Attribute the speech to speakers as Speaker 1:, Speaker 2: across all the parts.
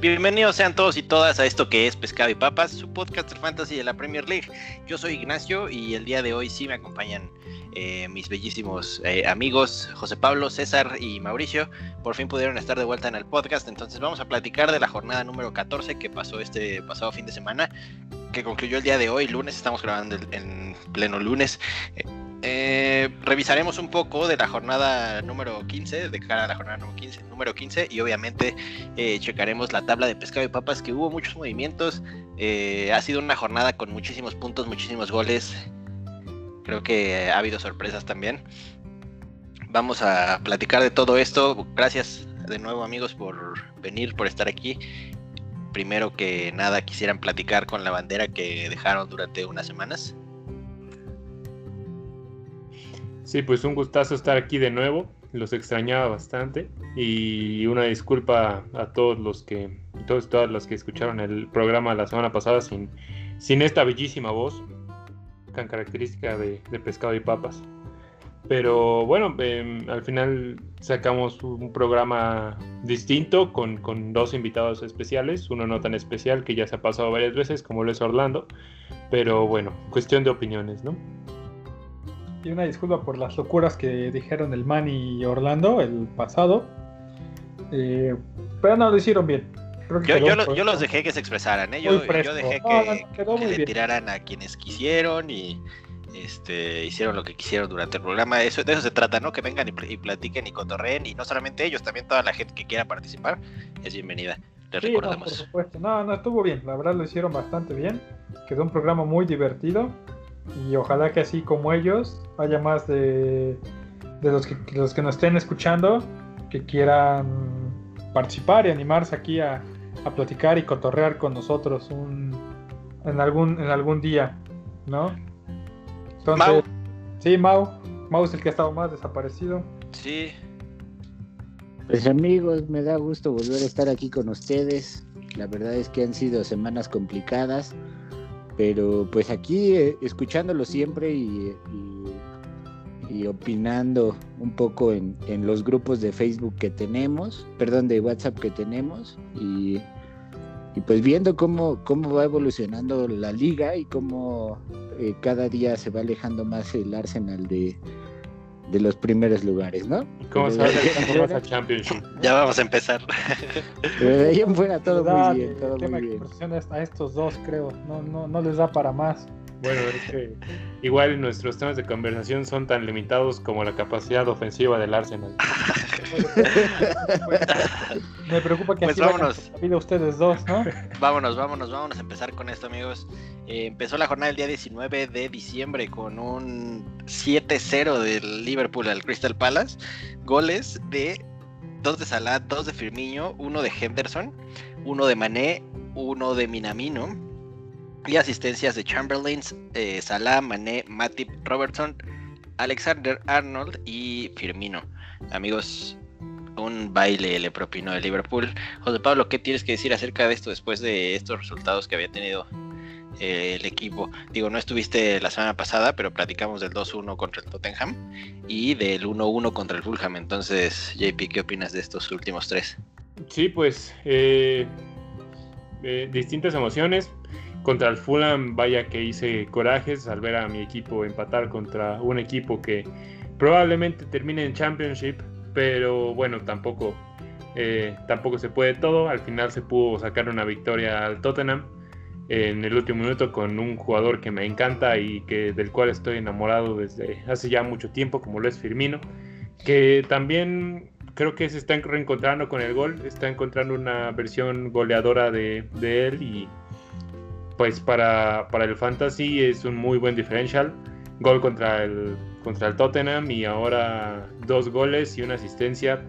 Speaker 1: Bienvenidos sean todos y todas a esto que es Pescado y Papas, su podcast de fantasy de la Premier League. Yo soy Ignacio y el día de hoy sí me acompañan eh, mis bellísimos eh, amigos José Pablo, César y Mauricio. Por fin pudieron estar de vuelta en el podcast, entonces vamos a platicar de la jornada número 14 que pasó este pasado fin de semana, que concluyó el día de hoy, lunes, estamos grabando en pleno lunes. Revisaremos un poco de la jornada número 15, de cara a la jornada número 15, número 15 y obviamente eh, checaremos la tabla de pescado y papas, que hubo muchos movimientos. Eh, ha sido una jornada con muchísimos puntos, muchísimos goles. Creo que ha habido sorpresas también. Vamos a platicar de todo esto. Gracias de nuevo amigos por venir, por estar aquí. Primero que nada quisieran platicar con la bandera que dejaron durante unas semanas.
Speaker 2: Sí, pues un gustazo estar aquí de nuevo. Los extrañaba bastante. Y una disculpa a todos los que, todos, todas las que escucharon el programa la semana pasada sin, sin esta bellísima voz tan característica de, pescado y papas. Pero bueno, em, al final sacamos un programa distinto con, con, dos invitados especiales, uno no tan especial que ya se ha pasado varias veces como lo es Orlando, pero bueno, cuestión de opiniones, ¿no?
Speaker 3: Y una disculpa por las locuras que dijeron el Man y Orlando el pasado. Eh, pero no, lo hicieron bien.
Speaker 1: Yo, los dejé que se expresaran, ¿eh? yo, dejé que, le tiraran a quienes quisieron y este, hicieron lo que quisieron durante el programa. Eso, de eso se trata, ¿no? Que vengan y, platiquen y cotorreen y no solamente ellos, también toda la gente que quiera participar es bienvenida. Les recordamos.
Speaker 3: No, por supuesto. No, no, estuvo bien. La verdad lo hicieron bastante bien. Quedó un programa muy divertido. Y ojalá que así como ellos haya más de, de los, que, los que nos estén escuchando que quieran participar y animarse aquí a, a platicar y cotorrear con nosotros un, en, algún, en algún día, ¿no? Entonces, sí, Mau. Mau es el que ha estado más desaparecido.
Speaker 1: Sí.
Speaker 4: Pues amigos, me da gusto volver a estar aquí con ustedes. La verdad es que han sido semanas complicadas pero pues aquí eh, escuchándolo siempre y, y, opinando un poco en, en, los grupos de Facebook que tenemos, perdón, de WhatsApp que tenemos y, y pues viendo cómo, cómo va evolucionando la liga y cómo eh, cada día se va alejando más el Arsenal de, de los primeros lugares, ¿no?
Speaker 2: ¿Cómo se va a Championship?
Speaker 1: Ya vamos a empezar.
Speaker 4: Pero de ahí en fuera todo muy bien. Todo
Speaker 3: muy
Speaker 4: bien.
Speaker 3: a estos dos, creo. No, no, no les da para más.
Speaker 2: Bueno, es que igual nuestros temas de conversación son tan limitados como la capacidad ofensiva del Arsenal.
Speaker 3: Me preocupa que
Speaker 1: pues vámonos.
Speaker 3: vida ustedes dos, ¿no?
Speaker 1: Vámonos, vámonos, vámonos a empezar con esto, amigos. Eh, empezó la jornada el día 19 de diciembre con un 7-0 del Liverpool al Crystal Palace. Goles de dos de Salah, dos de Firmino, uno de Henderson, uno de Mané, uno de Minamino y asistencias de Chamberlain, eh, Salah, Mané, Matip, Robertson, Alexander Arnold y Firmino. Amigos, un baile le propinó el Liverpool. José Pablo, ¿qué tienes que decir acerca de esto después de estos resultados que había tenido eh, el equipo? Digo, no estuviste la semana pasada, pero platicamos del 2-1 contra el Tottenham y del 1-1 contra el Fulham. Entonces, JP, ¿qué opinas de estos últimos tres?
Speaker 2: Sí, pues eh, eh, distintas emociones. Contra el Fulham, vaya que hice corajes al ver a mi equipo empatar contra un equipo que probablemente termine en Championship, pero bueno, tampoco, eh, tampoco se puede todo. Al final se pudo sacar una victoria al Tottenham en el último minuto con un jugador que me encanta y que del cual estoy enamorado desde hace ya mucho tiempo, como lo es Firmino, que también creo que se está reencontrando con el gol, está encontrando una versión goleadora de, de él y pues para, el fantasy es un muy buen differential. Gol contra el, contra el Tottenham y ahora dos goles y una asistencia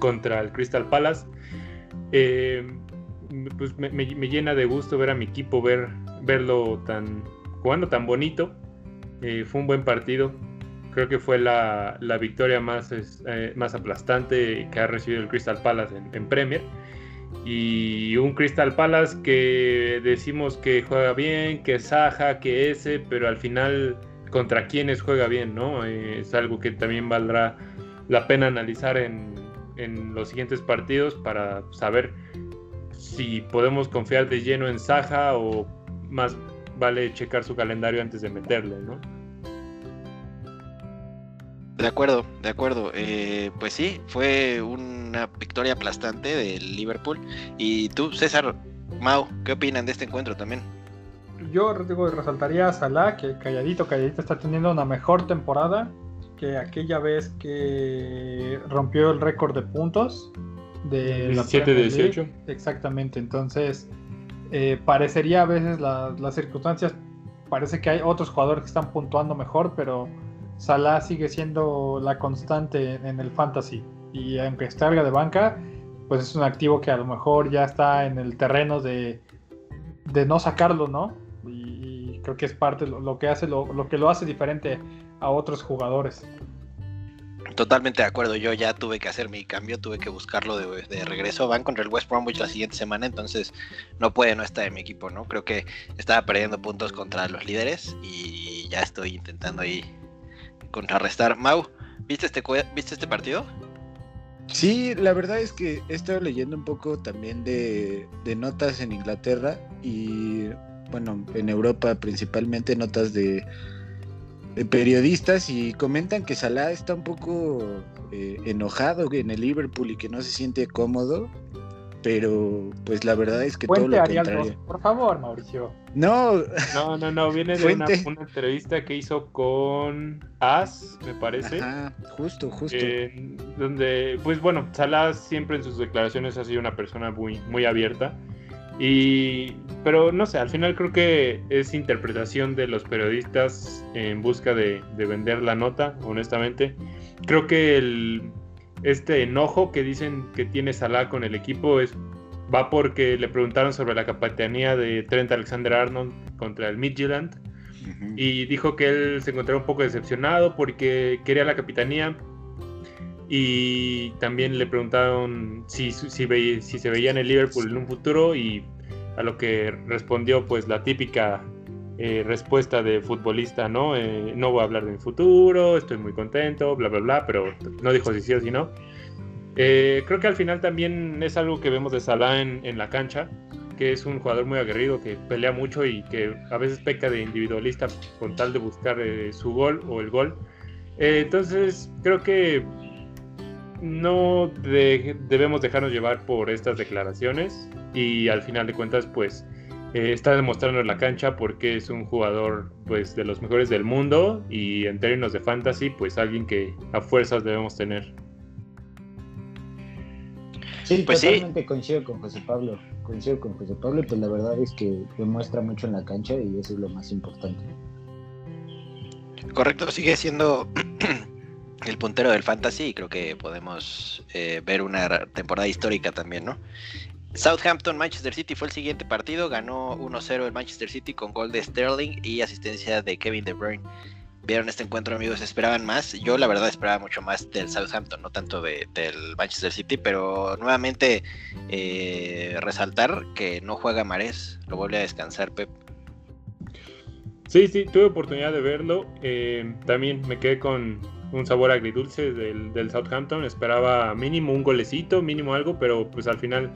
Speaker 2: contra el Crystal Palace. Eh, pues me, llena de gusto ver a mi equipo, ver, verlo tan, jugando tan bonito. Eh, fue un buen partido. Creo que fue la, victoria más, eh, más aplastante que ha recibido el Crystal Palace en Premier y un Crystal Palace que decimos que juega bien, que Saja, que ese, pero al final contra quienes juega bien, ¿no? Eh, es algo que también valdrá la pena analizar en, en, los siguientes partidos para saber si podemos confiar de lleno en Saja o más vale checar su calendario antes de meterle, ¿no?
Speaker 1: De acuerdo, de acuerdo. Eh, pues sí, fue una victoria aplastante del Liverpool. Y tú, César, Mau, ¿qué opinan de este encuentro también?
Speaker 3: Yo digo, resaltaría a Salah, que calladito, calladito está teniendo una mejor temporada que aquella vez que rompió el récord de puntos de
Speaker 2: 17-18.
Speaker 3: Exactamente, entonces eh, parecería a veces las circunstancias, parece que hay otros jugadores que están puntuando mejor, pero Salah sigue siendo la constante en el fantasy. Y aunque salga de banca, pues es un activo que a lo mejor ya está en el terreno de, de no sacarlo, ¿no? Y, creo que es parte lo, lo que hace lo, lo, que lo hace diferente a otros jugadores.
Speaker 1: Totalmente de acuerdo, yo ya tuve que hacer mi cambio, tuve que buscarlo de, de, regreso. Van contra el West Bromwich la siguiente semana, entonces no puede no estar en mi equipo, ¿no? Creo que estaba perdiendo puntos contra los líderes y ya estoy intentando ahí contrarrestar. Mau, ¿viste este, ¿viste este partido?
Speaker 4: Sí, la verdad es que he estado leyendo un poco también de, de notas en Inglaterra y bueno, en Europa principalmente notas de periodistas y comentan que Salah está un poco eh, enojado en el Liverpool y que no se siente cómodo, pero pues la verdad es que todo lo contrario.
Speaker 3: por favor, Mauricio.
Speaker 2: No, no, no, no viene de una, una, entrevista que hizo con As, me parece.
Speaker 4: Ajá, justo, justo.
Speaker 2: Eh, donde, pues bueno, Salah siempre en sus declaraciones ha sido una persona muy, muy abierta. Y, pero no sé, al final creo que es interpretación de los periodistas en busca de, de vender la nota, honestamente. Creo que el, este enojo que dicen que tiene Salah con el equipo es va porque le preguntaron sobre la capitanía de Trent Alexander-Arnold contra el Midtjylland uh -huh. y dijo que él se encontraba un poco decepcionado porque quería la capitanía y también le preguntaron si, si, si, se veía en el Liverpool en un futuro y a lo que respondió pues la típica eh, respuesta de futbolista, ¿no? Eh, no voy a hablar de mi futuro, estoy muy contento, bla, bla, bla, pero no dijo si sí o si no. Eh, creo que al final también es algo que vemos de Salah en, en, la cancha, que es un jugador muy aguerrido, que pelea mucho y que a veces peca de individualista con tal de buscar su gol o el gol. entonces creo que no de, debemos dejarnos llevar por estas declaraciones y al final de cuentas pues eh, está demostrando en la cancha porque es un jugador pues de los mejores del mundo y en términos de fantasy pues alguien que a fuerzas debemos tener.
Speaker 4: Sí, pues totalmente sí. coincido con José Pablo, coincido con José Pablo, pues la verdad es que demuestra mucho en la cancha y eso es lo más importante.
Speaker 1: Correcto, sigue siendo el puntero del fantasy y creo que podemos eh, ver una temporada histórica también, ¿no? Southampton Manchester City fue el siguiente partido, ganó 1-0 el Manchester City con gol de Sterling y asistencia de Kevin De Bruyne. Vieron este encuentro, amigos, esperaban más. Yo la verdad esperaba mucho más del Southampton, no tanto de, del Manchester City, pero nuevamente eh, resaltar que no juega Marés, lo vuelve a descansar Pep.
Speaker 2: Sí, sí, tuve oportunidad de verlo. Eh, también me quedé con un sabor agridulce del, del, Southampton. Esperaba mínimo un golecito, mínimo algo, pero pues al final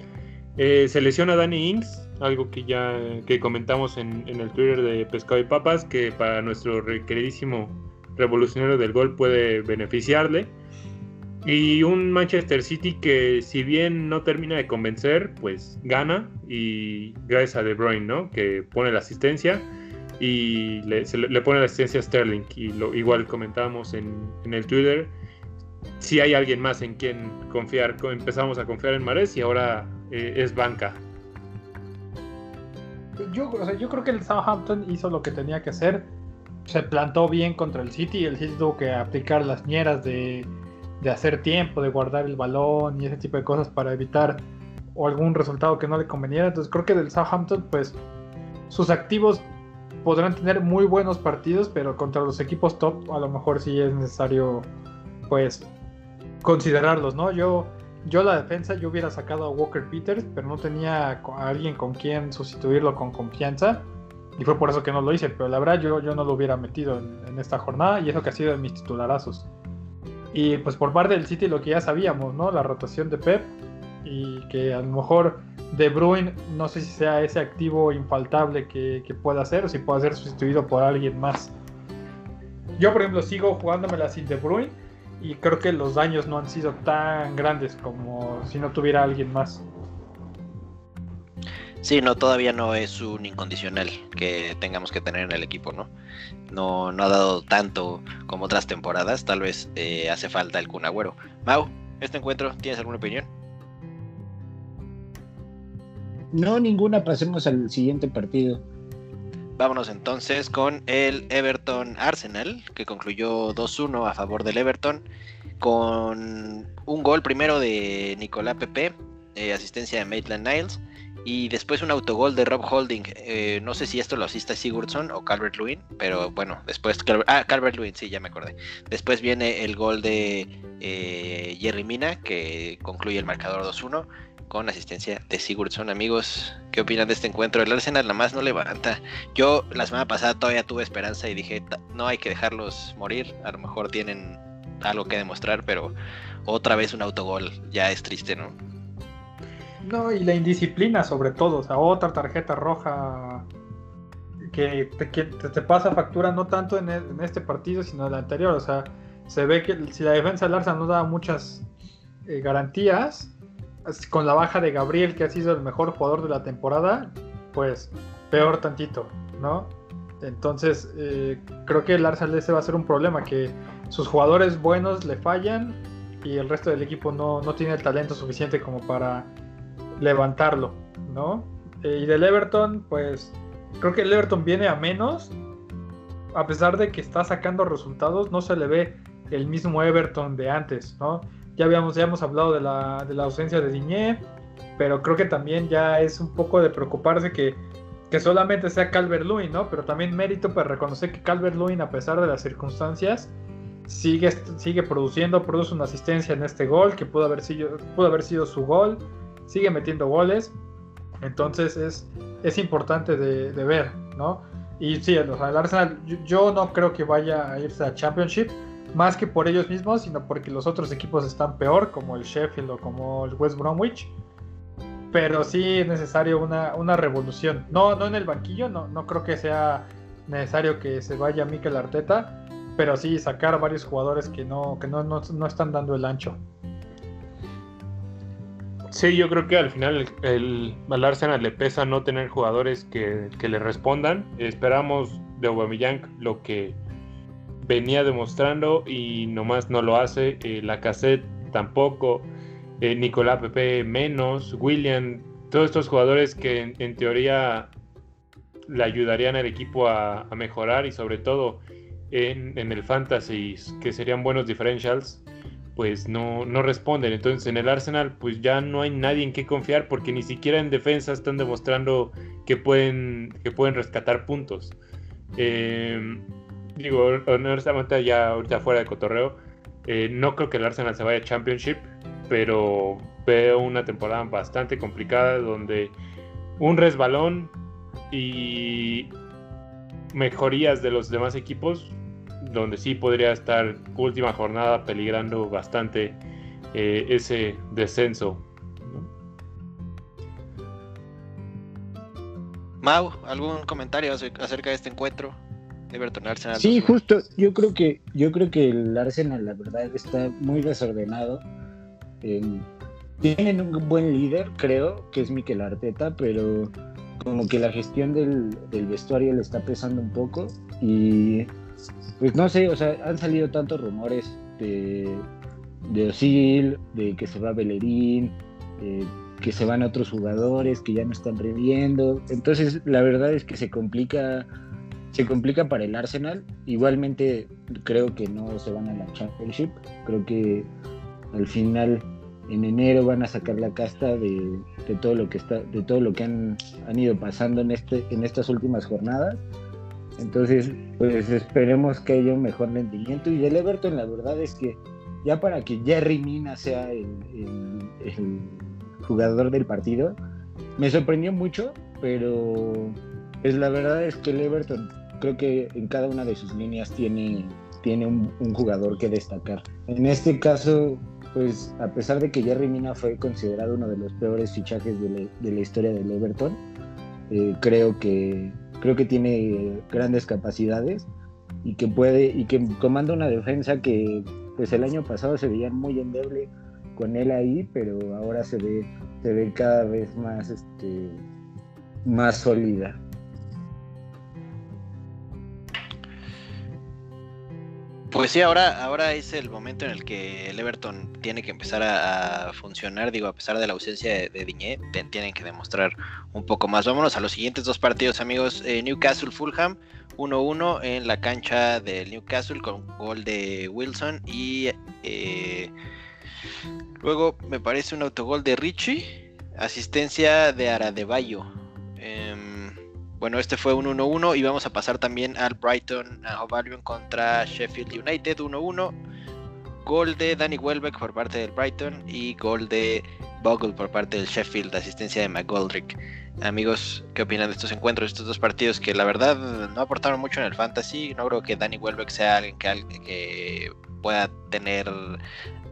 Speaker 2: eh, se lesiona Danny Ings, algo que ya que comentamos en, en, el Twitter de Pescado y Papas, que para nuestro queridísimo revolucionario del gol puede beneficiarle. Y un Manchester City que si bien no termina de convencer, pues gana y gracias a De Bruyne, ¿no? Que pone la asistencia y le pone la asistencia a Sterling. Y lo, igual comentábamos en, en, el Twitter, si hay alguien más en quien confiar, empezamos a confiar en Mares y ahora eh, es banca.
Speaker 3: Yo, o sea, yo creo que el Southampton hizo lo que tenía que hacer. Se plantó bien contra el City. El City tuvo que aplicar las ñeras de, de hacer tiempo, de guardar el balón y ese tipo de cosas para evitar o algún resultado que no le conveniera. Entonces creo que del Southampton, pues sus activos podrán tener muy buenos partidos, pero contra los equipos top a lo mejor sí es necesario pues considerarlos, ¿no? Yo yo la defensa yo hubiera sacado a Walker Peters, pero no tenía a alguien con quien sustituirlo con confianza y fue por eso que no lo hice, pero la verdad yo, yo no lo hubiera metido en, esta jornada y eso que ha sido de mis titularazos. Y pues por parte del City lo que ya sabíamos, ¿no? La rotación de Pep y que a lo mejor De Bruyne no sé si sea ese activo infaltable que, que pueda ser o si pueda ser sustituido por alguien más. Yo, por ejemplo, sigo jugándomela sin De Bruyne y creo que los daños no han sido tan grandes como si no tuviera alguien más.
Speaker 1: Sí, no, todavía no es un incondicional que tengamos que tener en el equipo, ¿no? No, no ha dado tanto como otras temporadas, tal vez eh, hace falta el Kun Agüero. Mau, este encuentro, ¿tienes alguna opinión?
Speaker 4: No, ninguna, pasemos al siguiente partido.
Speaker 1: Vámonos entonces con el Everton Arsenal, que concluyó 2-1 a favor del Everton, con un gol primero de Nicolás Pepe, eh, asistencia de Maitland Niles, y después un autogol de Rob Holding. Eh, no sé si esto lo asiste Sigurdsson o Calvert Lewin, pero bueno, después. ah, Calvert Lewin, sí, ya me acordé. Después viene el gol de eh, Jerry Mina, que concluye el marcador 2-1 con asistencia de Sigurdsson. Amigos, ¿qué opinan de este encuentro? El Arsenal nada más no levanta. Yo la semana pasada todavía tuve esperanza y dije, no hay que dejarlos morir. A lo mejor tienen algo que demostrar, pero otra vez un autogol ya es triste, ¿no?
Speaker 3: No, y la indisciplina sobre todo, o sea, otra tarjeta roja que te, pasa factura no tanto en, este partido, sino en el anterior, o sea, se ve que si la defensa del Arsenal no da muchas eh, garantías, con la baja de Gabriel, que ha sido el mejor jugador de la temporada, pues peor tantito, ¿no? Entonces, eh, creo que el Arsenal ese va a ser un problema, que sus jugadores buenos le fallan y el resto del equipo no, no tiene el talento suficiente como para levantarlo, ¿no? Eh, y del Everton, pues creo que el Everton viene a menos, a pesar de que está sacando resultados, no se le ve el mismo Everton de antes, ¿no? Ya habíamos, ya hemos hablado de la, de la ausencia de Diñé, pero creo que también ya es un poco de preocuparse que, que solamente sea Calvert Lewin, ¿no? Pero también mérito para reconocer que Calvert Lewin, a pesar de las circunstancias, sigue, sigue produciendo, produce una asistencia en este gol, que pudo haber sido, pudo haber sido su gol sigue metiendo goles. Entonces es, es importante de, ver, ¿no? Y sí, el Arsenal, yo, no creo que vaya a irse a Championship, más que por ellos mismos, sino porque los otros equipos están peor, como el Sheffield o como el West Bromwich. Pero sí es necesario una, una revolución. No, no en el banquillo, no, no creo que sea necesario que se vaya Mikel Arteta, pero sí sacar varios jugadores que no, que no, no están dando el ancho.
Speaker 2: Sí, yo creo que al final el, al Arsenal le pesa no tener jugadores que, le respondan. Esperamos de Aubameyang lo que venía demostrando y nomás no lo hace. Eh, la cassette tampoco. Eh, Nicolás Pepe menos. William. Todos estos jugadores que en, teoría le ayudarían al equipo a, mejorar y sobre todo en, el fantasy que serían buenos differentials pues no, no responden. Entonces en el Arsenal pues ya no hay nadie en qué confiar porque ni siquiera en defensa están demostrando que pueden, que pueden rescatar puntos. Em, digo, honestamente ya ahorita fuera de cotorreo, eh, no creo que el Arsenal se vaya a Championship, pero veo una temporada bastante complicada donde un resbalón y mejorías de los demás equipos donde sí podría estar última jornada peligrando bastante eh, ese descenso.
Speaker 1: Mau, ¿algún comentario acerca de este encuentro? Everton Arsenal.
Speaker 4: Sí, justo, yo creo que yo creo que el Arsenal la verdad está muy desordenado. tienen un buen líder, creo, que es Mikel Arteta, pero como que la gestión del, del vestuario le está pesando un poco y pues no sé, o sea, han salido tantos rumores de, de Osil, de que se va Bellerín, eh, que se van otros jugadores que ya no están reviendo. Entonces, la verdad es que se complica, se complica para el Arsenal. Igualmente, creo que no se van a la Championship. Creo que al final, en enero, van a sacar la casta de, todo lo que está, de todo lo que han, han ido pasando en este, en estas últimas jornadas. Entonces, pues esperemos que haya un mejor rendimiento. Y del Everton, la verdad es que ya para que Jerry Mina sea el, jugador del partido, me sorprendió mucho, pero pues la verdad es que el Everton creo que en cada una de sus líneas tiene, tiene un, jugador que destacar. En este caso, pues a pesar de que Jerry Mina fue considerado uno de los peores fichajes de la, historia del Everton, eh, creo que creo que tiene grandes capacidades y que puede y que comanda una defensa que pues el año pasado se veía muy endeble con él ahí, pero ahora se ve se ve cada vez más este más sólida.
Speaker 1: Pues sí, ahora, ahora es el momento en el que el Everton tiene que empezar a, funcionar. Digo, a pesar de la ausencia de, de Diñé, tienen que demostrar un poco más. Vámonos a los siguientes dos partidos, amigos. Eh, Newcastle Fulham, 1-1 en la cancha del Newcastle con gol de Wilson y eh, luego me parece un autogol de Richie, asistencia de Aradebayo. Em, bueno, este fue un 1-1 y vamos a pasar también al Brighton Hove contra Sheffield United 1-1. Gol de Danny Welbeck por parte del Brighton y gol de Bogle por parte del Sheffield, asistencia de McGoldrick. Amigos, ¿qué opinan de estos encuentros, estos dos partidos que la verdad no aportaron mucho en el fantasy? No creo que Danny Welbeck sea alguien que, que pueda tener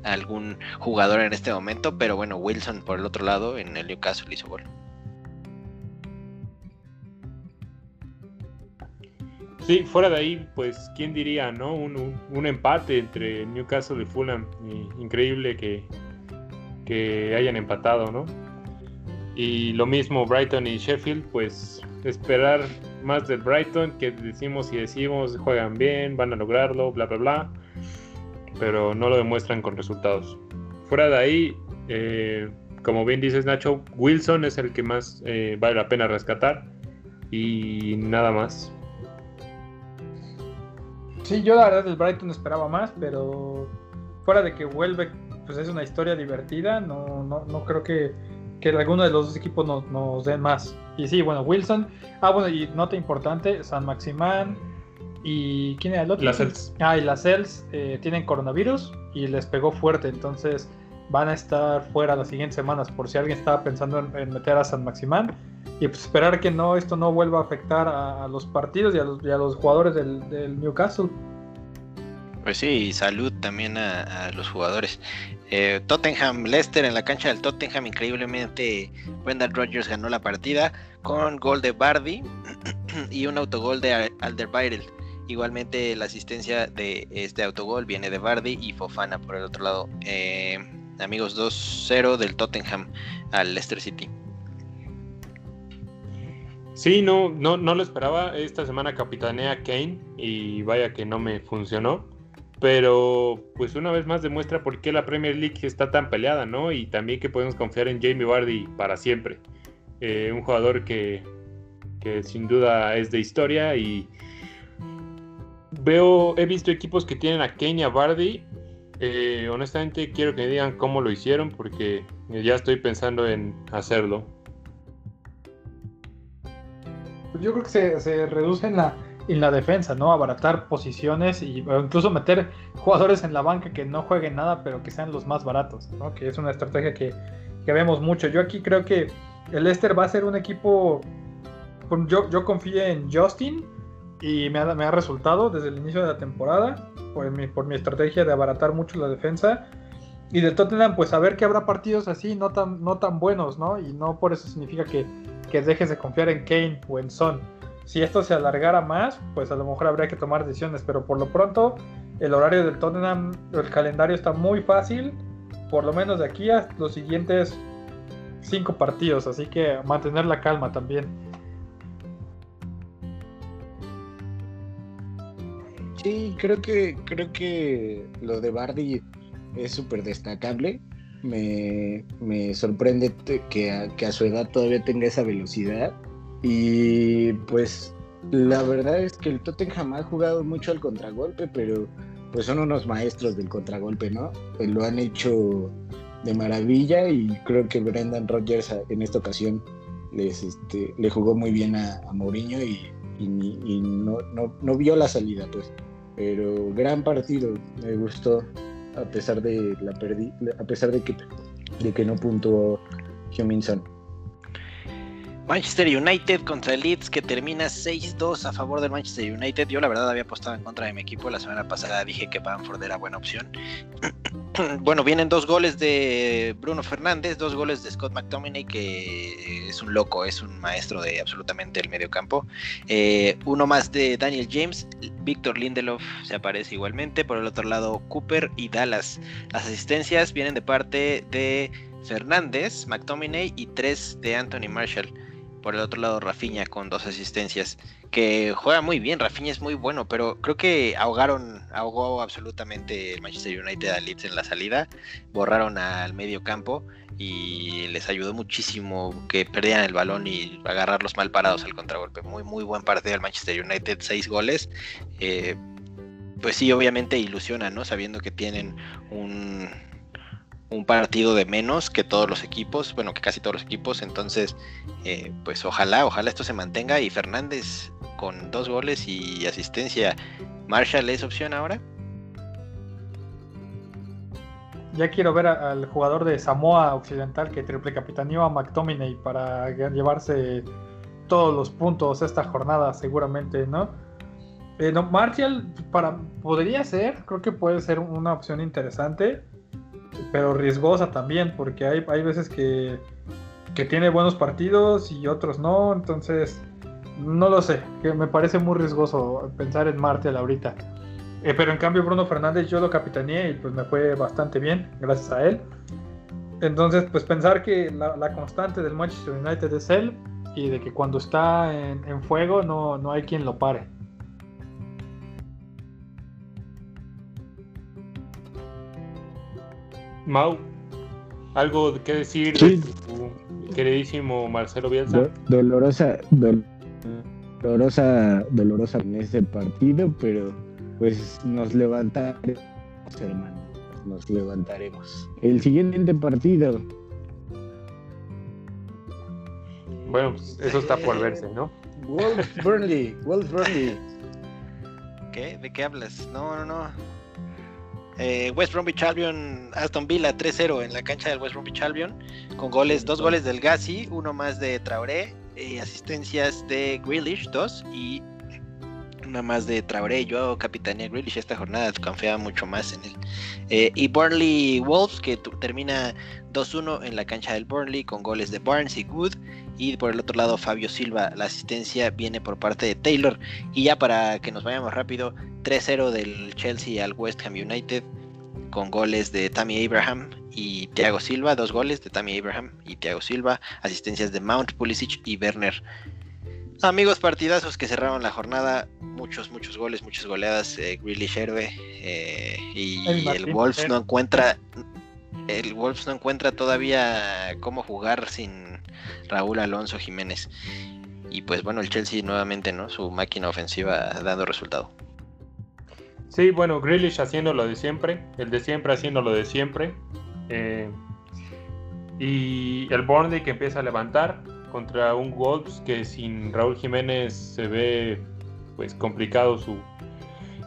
Speaker 1: algún jugador en este momento, pero bueno, Wilson por el otro lado en el Newcastle hizo gol.
Speaker 2: Sí, fuera de ahí, pues, ¿quién diría, no? Un, empate entre Newcastle y Fulham. increíble que, que hayan empatado, ¿no? Y lo mismo Brighton y Sheffield, pues esperar más del Brighton, que decimos y decimos, juegan bien, van a lograrlo, bla, bla, bla, pero no lo demuestran con resultados. Fuera de ahí, eh, como bien dices Nacho, Wilson es el que más eh, vale la pena rescatar y nada más.
Speaker 3: Sí, yo la verdad del Brighton esperaba más, pero fuera de que vuelve, pues es una historia divertida, no, no, no creo que, que alguno de los dos equipos nos, nos den más. Y sí, bueno, Wilson, ah, bueno, y nota importante, San Maximán y ¿quién era el otro?
Speaker 2: Las Cels.
Speaker 3: Ah, y las Cels eh, tienen coronavirus y les pegó fuerte, entonces van a estar fuera las siguientes semanas por si alguien estaba pensando en meter a San Maximán y pues esperar que no esto no vuelva a afectar a, los partidos y a los, los jugadores del, Newcastle.
Speaker 1: Pues sí, salud también a, los jugadores. Eh, Tottenham, Leicester en la cancha del Tottenham, increíblemente Brendan Rodgers ganó la partida con gol de Bardi y un autogol de Alderweireld. Igualmente la asistencia de este autogol viene de Bardi y Fofana por el otro lado. Eh, amigos, 2-0 del Tottenham al Leicester City.
Speaker 2: Sí, no, no, no lo esperaba. Esta semana capitanea Kane y vaya que no me funcionó. Pero pues una vez más demuestra por qué la Premier League está tan peleada, ¿no? Y también que podemos confiar en Jamie Vardy para siempre. Eh, un jugador que, que sin duda es de historia y veo, he visto equipos que tienen a Kane y a Vardy. Eh, honestamente quiero que me digan cómo lo hicieron porque ya estoy pensando en hacerlo.
Speaker 3: Yo creo que se, reduce en la, en la defensa, ¿no? Abaratar posiciones y incluso meter jugadores en la banca que no jueguen nada, pero que sean los más baratos, ¿no? Que es una estrategia que, vemos mucho. Yo aquí creo que el Leicester va a ser un equipo. Yo, yo confío en Justin y me ha, me ha resultado desde el inicio de la temporada por mi, por mi estrategia de abaratar mucho la defensa. Y de Tottenham, pues a ver que habrá partidos así, no tan, no tan buenos, ¿no? Y no por eso significa que, que dejes de confiar en Kane o en Son. Si esto se alargara más, pues a lo mejor habría que tomar decisiones, pero por lo pronto el horario del Tottenham, el calendario está muy fácil, por lo menos de aquí a los siguientes cinco partidos, así que mantener la calma también.
Speaker 4: Sí, creo que creo que lo de Bardi es súper destacable me, me sorprende que a, que a, su edad todavía tenga esa velocidad. Y pues la verdad es que el Tottenham ha jugado mucho al contragolpe, pero pues son unos maestros del contragolpe, ¿no? Pues lo han hecho de maravilla y creo que Brendan Rodgers en esta ocasión les, este, le jugó muy bien a, Mourinho y, y, no, no, no, vio la salida, pues. Pero gran partido, me gustó a pesar de la a pesar de que, de que no puntuó Huminson.
Speaker 1: Manchester United contra el Leeds que termina 6-2 a favor del Manchester United. Yo la verdad había apostado en contra de mi equipo. La semana pasada dije que Bamford era buena opción. bueno, vienen dos goles de Bruno Fernández, dos goles de Scott McTominay, que es un loco, es un maestro de absolutamente el medio campo. Eh, uno más de Daniel James, Víctor Lindelof se aparece igualmente. Por el otro lado, Cooper y Dallas. Las asistencias vienen de parte de Fernández, McTominay y tres de Anthony Marshall. Por el otro lado, Rafinha con dos asistencias, que juega muy bien. Rafinha es muy bueno, pero creo que ahogaron, ahogó absolutamente el Manchester United a Leeds en la salida. Borraron al medio campo y les ayudó muchísimo que perdieran el balón y agarrarlos mal parados al contragolpe. Muy, muy buen partido del Manchester United, seis goles. Eh, pues sí, obviamente ilusiona, ¿no? Sabiendo que tienen un, un partido de menos que todos los equipos, bueno, que casi todos los equipos, entonces, eh, pues ojalá, ojalá esto se mantenga y Fernández con dos goles y asistencia, Marshall es opción ahora.
Speaker 3: Ya quiero ver al jugador de Samoa Occidental que triple capitaneó a McTominay para llevarse todos los puntos esta jornada, seguramente, ¿no? Eh, no Marshall para, podría ser, creo que puede ser una opción interesante pero riesgosa también, porque hay, hay veces que, que tiene buenos partidos y otros no, entonces no lo sé, que me parece muy riesgoso pensar en Martel ahorita. Eh, pero en cambio Bruno Fernández yo lo capitaneé y pues me fue bastante bien, gracias a él. Entonces pues pensar que la, constante del Manchester United es él y de que cuando está en, en fuego no, no hay quien lo pare.
Speaker 2: Mau, ¿algo que decir de tu queridísimo Marcelo Bielsa?
Speaker 4: dolorosa, dolorosa, dolorosa en ese partido, pero pues nos levantaremos, hermano, nos levantaremos. El siguiente partido.
Speaker 2: Bueno, pues eso está por verse, ¿no?
Speaker 4: Wolf Burnley, Wolf Burnley.
Speaker 1: ¿Qué? ¿De qué hablas? No, no, no. Eh, West Bromwich Albion, Aston Villa 3-0 en la cancha del West Bromwich Albion, con goles, dos goles del Gassi, uno más de Traoré, eh, asistencias de Grealish, dos, y una más de Traoré. Yo capitaneé Grealish esta jornada, confiaba mucho más en él. Eh, y Burnley Wolves, que termina 2-1 en la cancha del Burnley, con goles de Barnes y Good. Y por el otro lado, Fabio Silva, la asistencia viene por parte de Taylor. Y ya para que nos vayamos rápido, 3-0 del Chelsea al West Ham United con goles de Tammy Abraham y Thiago Silva, dos goles de Tammy Abraham y Thiago Silva, asistencias de Mount, Pulisic y Werner. Amigos partidazos que cerraron la jornada, muchos, muchos goles, muchas goleadas, eh, Grealish héroe eh, y el, Wolves no encuentra, el Wolves no encuentra todavía cómo jugar sin Raúl Alonso Jiménez. Y pues bueno, el Chelsea nuevamente, ¿no? Su máquina ofensiva dando resultado.
Speaker 2: Sí, bueno, Grealish haciendo lo de siempre, el de siempre haciendo lo de siempre. Eh, y el Burnley que empieza a levantar contra un Wolves que sin Raúl Jiménez se ve pues complicado su...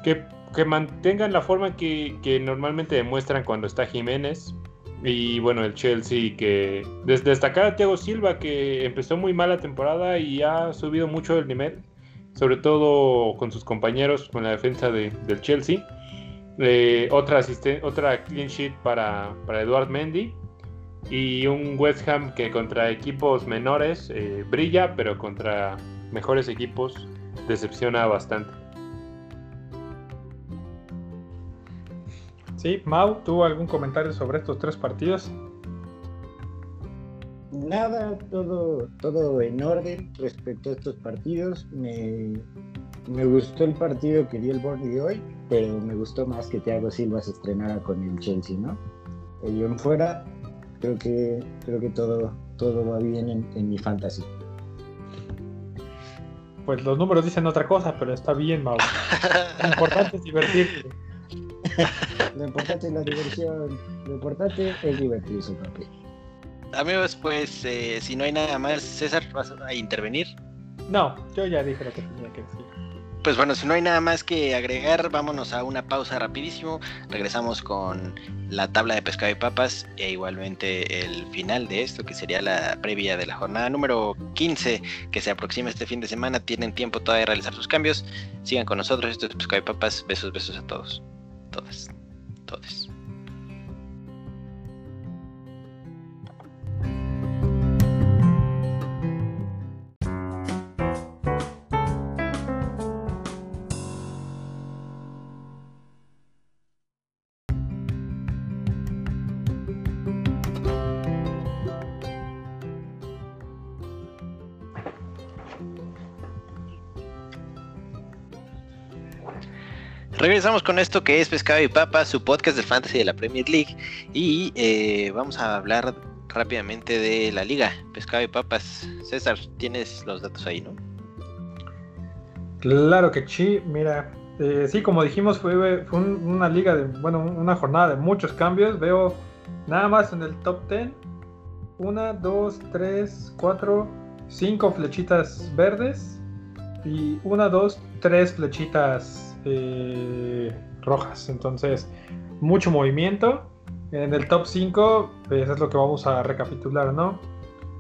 Speaker 2: Que, que mantengan la forma que, que normalmente demuestran cuando está Jiménez, y bueno, el Chelsea que destacar a Thiago Silva que empezó muy mal la temporada y ha subido mucho el nivel, sobre todo con sus compañeros con la defensa de, del Chelsea. Eh, otra, otra clean sheet para, para Eduard Mendy y un West Ham que contra equipos menores eh, brilla, pero contra mejores equipos decepciona bastante.
Speaker 3: Sí, Mau, ¿tuvo algún comentario sobre estos tres partidos?
Speaker 4: Nada, todo, todo en orden respecto a estos partidos. Me, gustó el partido que dio el Borny de hoy, pero me gustó más que Thiago Silva se estrenara con el Chelsea, ¿no? Yo en fuera, creo que, creo que todo, todo va bien en, en mi fantasy.
Speaker 3: Pues los números dicen otra cosa, pero está bien, Mau. Lo importante es divertirte.
Speaker 4: Lo importante es la diversión. Lo importante es divertirse, papi.
Speaker 1: Amigos, pues eh, si no hay nada más, César, ¿vas a intervenir?
Speaker 3: No, yo ya dije lo que tenía que decir.
Speaker 1: pues bueno, si no hay nada más que agregar, vámonos a una pausa rapidísimo. Regresamos con la tabla de pescado y papas e igualmente el final de esto, que sería la previa de la jornada número 15, que se aproxima este fin de semana. Tienen tiempo todavía de realizar sus cambios. Sigan con nosotros, esto es pescado y papas. Besos, besos a todos. Todas. Todos. Regresamos con esto que es Pescado y Papa, su podcast de fantasy de la Premier League. Y eh, vamos a hablar rápidamente de la liga. Pescado y Papas. César, tienes los datos ahí, ¿no?
Speaker 3: Claro que sí, mira. eh, sí, como dijimos, fue, fue un- una liga de, bueno, una jornada de muchos cambios. Veo nada más en el top 10. Una, dos, tres, cuatro, cinco flechitas verdes. Y una, dos, tres flechitas eh, rojas. Entonces, mucho movimiento. En el top 5, pues es lo que vamos a recapitular, ¿no?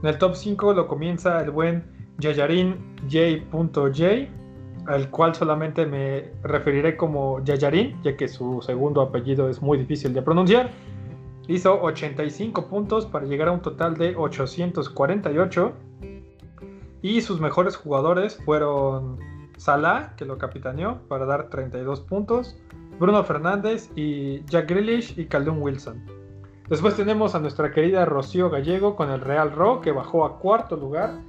Speaker 3: En el top 5 lo comienza el buen Yayarin J.J, al cual solamente me referiré como Yayarin, ya que su segundo apellido es muy difícil de pronunciar. Hizo 85 puntos para llegar a un total de 848. Y sus mejores jugadores fueron Salah, que lo capitaneó para dar 32 puntos, Bruno Fernández y Jack Grealish y Caldum Wilson. Después tenemos a nuestra querida Rocío Gallego con el Real Ro, que bajó a cuarto lugar.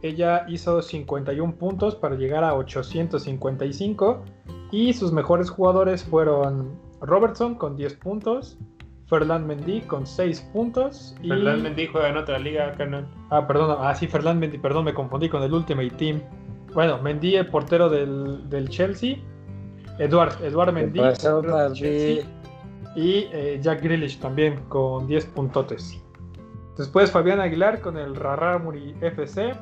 Speaker 3: Ella hizo 51 puntos para llegar a 855. Y sus mejores jugadores fueron Robertson con 10 puntos, Ferland Mendy con 6 puntos. Y...
Speaker 2: Ferland Mendy juega en otra liga, carnal.
Speaker 3: Ah, perdón, ah, sí, Ferland Mendy, perdón, me confundí con el Ultimate Team. Bueno, Mendy, el portero del, del Chelsea. Eduard, Eduard Mendy. Chelsea, Y eh, Jack Grealish también con 10 puntotes. Después Fabián Aguilar con el Raramuri FC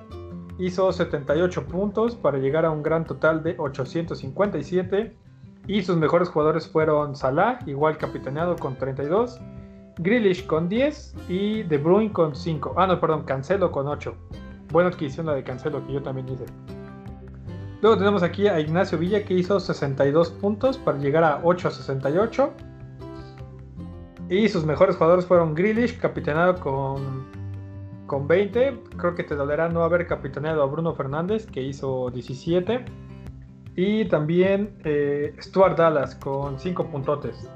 Speaker 3: hizo 78 puntos para llegar a un gran total de 857. Y sus mejores jugadores fueron Salah, igual capitaneado con 32. Grealish con 10 y De Bruyne con 5. Ah, no, perdón, Cancelo con 8. Buena adquisición la de Cancelo que yo también hice. Luego tenemos aquí a Ignacio Villa que hizo 62 puntos para llegar a 868. Y sus mejores jugadores fueron Grealish, capitaneado con, con 20. Creo que te dolerá no haber capitaneado a Bruno Fernández, que hizo 17. Y también eh, Stuart Dallas con 5 puntotes.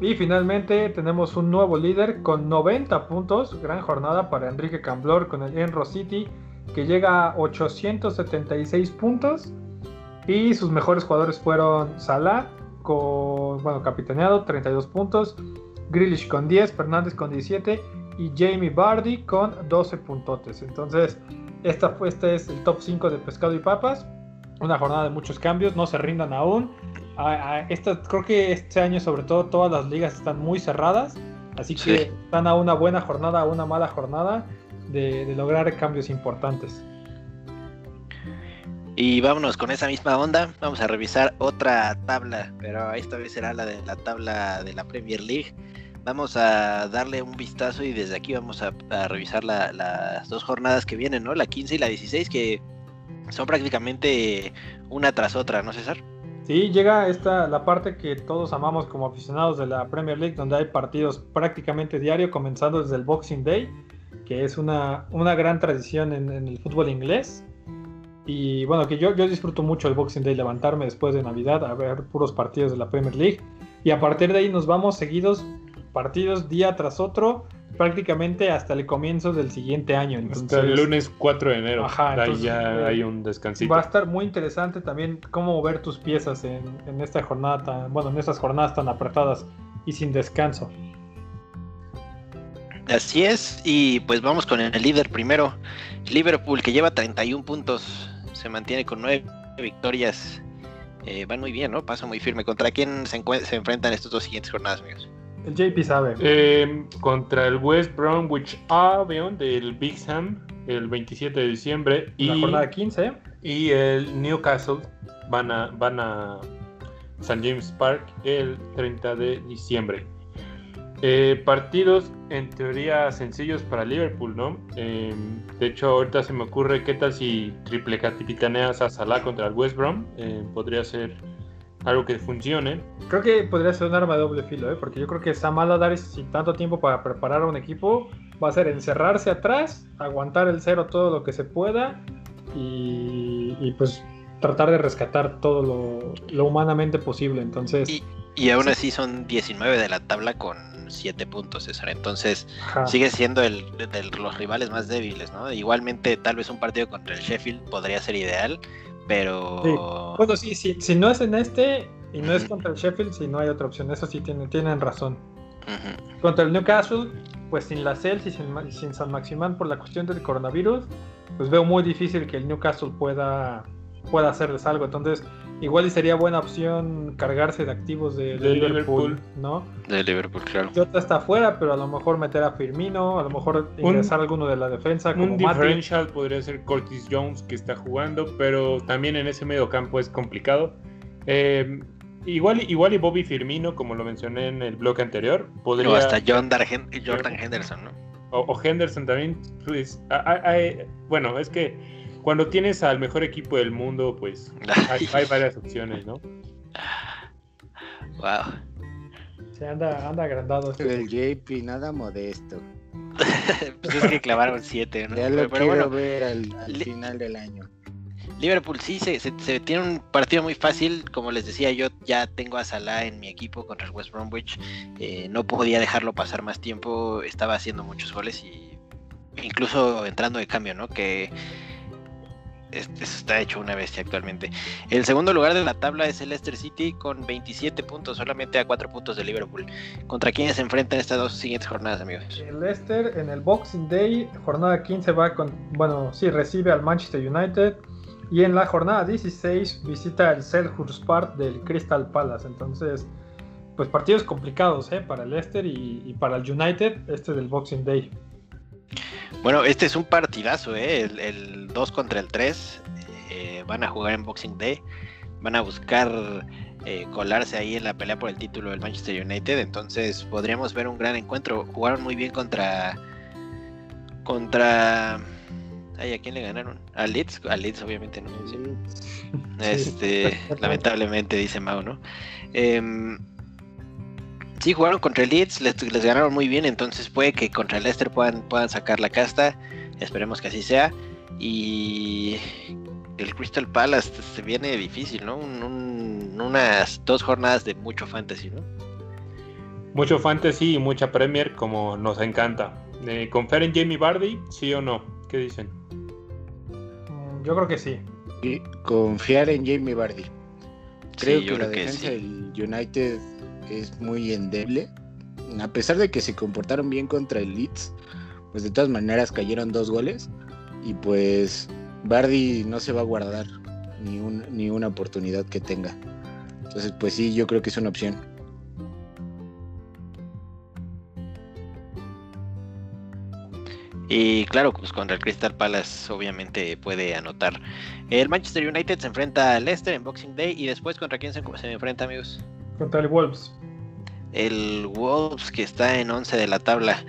Speaker 3: Y finalmente tenemos un nuevo líder con 90 puntos. Gran jornada para Enrique Camblor con el Enro City, que llega a 876 puntos. Y sus mejores jugadores fueron Salah, con, bueno, capitaneado, 32 puntos. Grealish con 10, Fernández con 17 y Jamie Bardi con 12 puntotes. Entonces, esta este es el top 5 de pescado y papas. Una jornada de muchos cambios, no se rindan aún. A- a- esta- creo que este año, sobre todo, todas las ligas están muy cerradas. Así que
Speaker 1: Sí.
Speaker 3: están a una buena jornada, a una mala jornada de, de lograr cambios importantes.
Speaker 1: Y vámonos con esa misma onda. Vamos a revisar otra tabla, pero esta vez será la de la tabla de la Premier League. Vamos a darle un vistazo y desde aquí vamos a, a revisar la- las dos jornadas que vienen, ¿no? La 15 y la 16, que son prácticamente una tras otra, ¿no, César?
Speaker 3: Sí, llega esta la parte que todos amamos como aficionados de la Premier League, donde hay partidos prácticamente diario, comenzando desde el Boxing Day, que es una, una gran tradición en, en el fútbol inglés. Y bueno, que yo, yo disfruto mucho el Boxing Day, levantarme después de Navidad a ver puros partidos de la Premier League. Y a partir de ahí nos vamos seguidos, partidos día tras otro, prácticamente hasta el comienzo del siguiente año.
Speaker 2: Hasta
Speaker 3: Entonces,
Speaker 2: el lunes 4 de enero.
Speaker 3: Ajá,
Speaker 2: Ahí
Speaker 3: entonces,
Speaker 2: ya
Speaker 3: eh,
Speaker 2: hay un descansito.
Speaker 3: Va a estar muy interesante también cómo ver tus piezas en, en esta jornada tan, bueno, en estas jornadas tan apretadas y sin descanso.
Speaker 1: Así es, y pues vamos con el líder primero. Liverpool, que lleva 31 puntos, se mantiene con 9 victorias. Eh, van muy bien, ¿no? Pasa muy firme. ¿Contra quién se, se enfrentan estas dos siguientes jornadas, amigos?
Speaker 3: El JP sabe.
Speaker 2: Eh, contra el West Bromwich Albion del Big Sam el 27 de diciembre. Y
Speaker 3: la jornada 15.
Speaker 2: y el Newcastle van a, van a St. James Park el 30 de diciembre. Eh, partidos en teoría sencillos para Liverpool, ¿no? Eh, de hecho, ahorita se me ocurre qué tal si triple capitaneas a Salah contra el West Brom. Eh, podría ser algo que funcione.
Speaker 3: Creo que podría ser un arma de doble filo, ¿eh? porque yo creo que Sam Allardyce sin tanto tiempo para preparar a un equipo va a ser encerrarse atrás, aguantar el cero todo lo que se pueda y, y pues tratar de rescatar todo lo, lo humanamente posible. Entonces,
Speaker 1: Y, y aún así son 19 de la tabla con 7 puntos, César. Entonces
Speaker 3: ajá.
Speaker 1: sigue siendo el de los rivales más débiles, ¿no? Igualmente, tal vez un partido contra el Sheffield podría ser ideal, pero...
Speaker 3: Bueno, sí, sí, si no es en este y no es contra el Sheffield, si no hay otra opción, eso sí tienen, tienen razón. Contra el Newcastle, pues sin la Cels y sin San Maximán por la cuestión del coronavirus, pues veo muy difícil que el Newcastle pueda, pueda hacerles algo. Entonces, igual y sería buena opción cargarse de activos de, de
Speaker 2: De
Speaker 3: Liverpool,
Speaker 2: Liverpool.
Speaker 3: ¿no?
Speaker 1: De Liverpool, claro.
Speaker 3: Jota está afuera, pero a lo mejor meter a Firmino, a lo mejor
Speaker 2: Un-
Speaker 3: ingresar alguno de la defensa como
Speaker 2: Un
Speaker 3: Matic.
Speaker 2: differential podría ser Curtis Jones que está jugando, pero también en ese medio campo es complicado. Eh, igual, igual y Bobby Firmino, como lo mencioné en el bloque anterior, podría...
Speaker 1: O hasta John Dargen- Jordan Henderson, ¿no?
Speaker 2: o, o Henderson también, pues, a- a- a- bueno, es que cuando tienes al mejor equipo del mundo, pues hay, hay varias opciones, ¿no?
Speaker 1: Wow.
Speaker 3: Se anda, anda agrandado. este
Speaker 4: El JP, nada modesto.
Speaker 1: pues es que clavaron 7, ¿no?
Speaker 4: Ya
Speaker 1: Pero,
Speaker 4: lo
Speaker 1: pero
Speaker 4: quiero
Speaker 1: bueno,
Speaker 4: ver al, final del año.
Speaker 1: Liverpool sí se, se- se tiene un partido muy fácil. Como les decía, yo ya tengo a Salah en mi equipo contra el West Bromwich. Eh, no podía dejarlo pasar más tiempo. Estaba haciendo muchos goles y incluso entrando de cambio, ¿no? Que eso está hecho una bestia actualmente. El segundo lugar de la tabla es el Leicester City con 27 puntos, solamente a 4 puntos de Liverpool. ¿Contra quiénes se enfrentan estas dos siguientes jornadas, amigos?
Speaker 3: El Leicester en el Boxing Day, jornada 15 va con, bueno, sí, recibe al Manchester United y en la jornada 16 visita el Selhurst Park del Crystal Palace. Entonces, pues partidos complicados, ¿eh? Para el Leicester y, y para el United, este del Boxing Day.
Speaker 1: Bueno, este es un partidazo, ¿eh? El, el 2 contra el 3. eh, van a jugar en Boxing Day. Van a buscar eh, colarse ahí en la pelea por el título del Manchester United. Entonces podríamos ver un gran encuentro. Jugaron muy bien contra. Contra. Ay, ¿a quién le ganaron? A Leeds. A Leeds, obviamente, ¿no? Sí. Este, lamentablemente, dice Mau, ¿no? Em, sí, jugaron contra el Leeds, les, les ganaron muy bien, entonces puede que contra el Leicester puedan, puedan sacar la casta. Esperemos que así sea. Y el Crystal Palace se viene difícil, ¿no? Un- un- unas dos jornadas de mucho fantasy, ¿no?
Speaker 2: Mucho fantasy y mucha Premier, como nos encanta. Eh, ¿Confían en Jamie Vardy? ¿Sí o no? ¿Qué dicen?
Speaker 3: Mm, Yo creo que sí.
Speaker 4: Confiar en Jamie Vardy. Creo
Speaker 1: Sí,
Speaker 4: que la
Speaker 1: creo que
Speaker 4: defensa
Speaker 1: sí.
Speaker 4: del United es muy endeble. A pesar de que se comportaron bien contra el Leeds, pues de todas maneras cayeron dos goles. Y pues Bardi no se va a guardar ni, un- ni una oportunidad que tenga. Entonces, pues sí, yo creo que es una opción.
Speaker 1: Y claro, pues contra el Crystal Palace obviamente puede anotar. El Manchester United se enfrenta al Leicester en Boxing Day y después contra quién se, se enfrenta, amigos.
Speaker 3: Contra el Wolves.
Speaker 1: El Wolves que está en 11 de la tabla.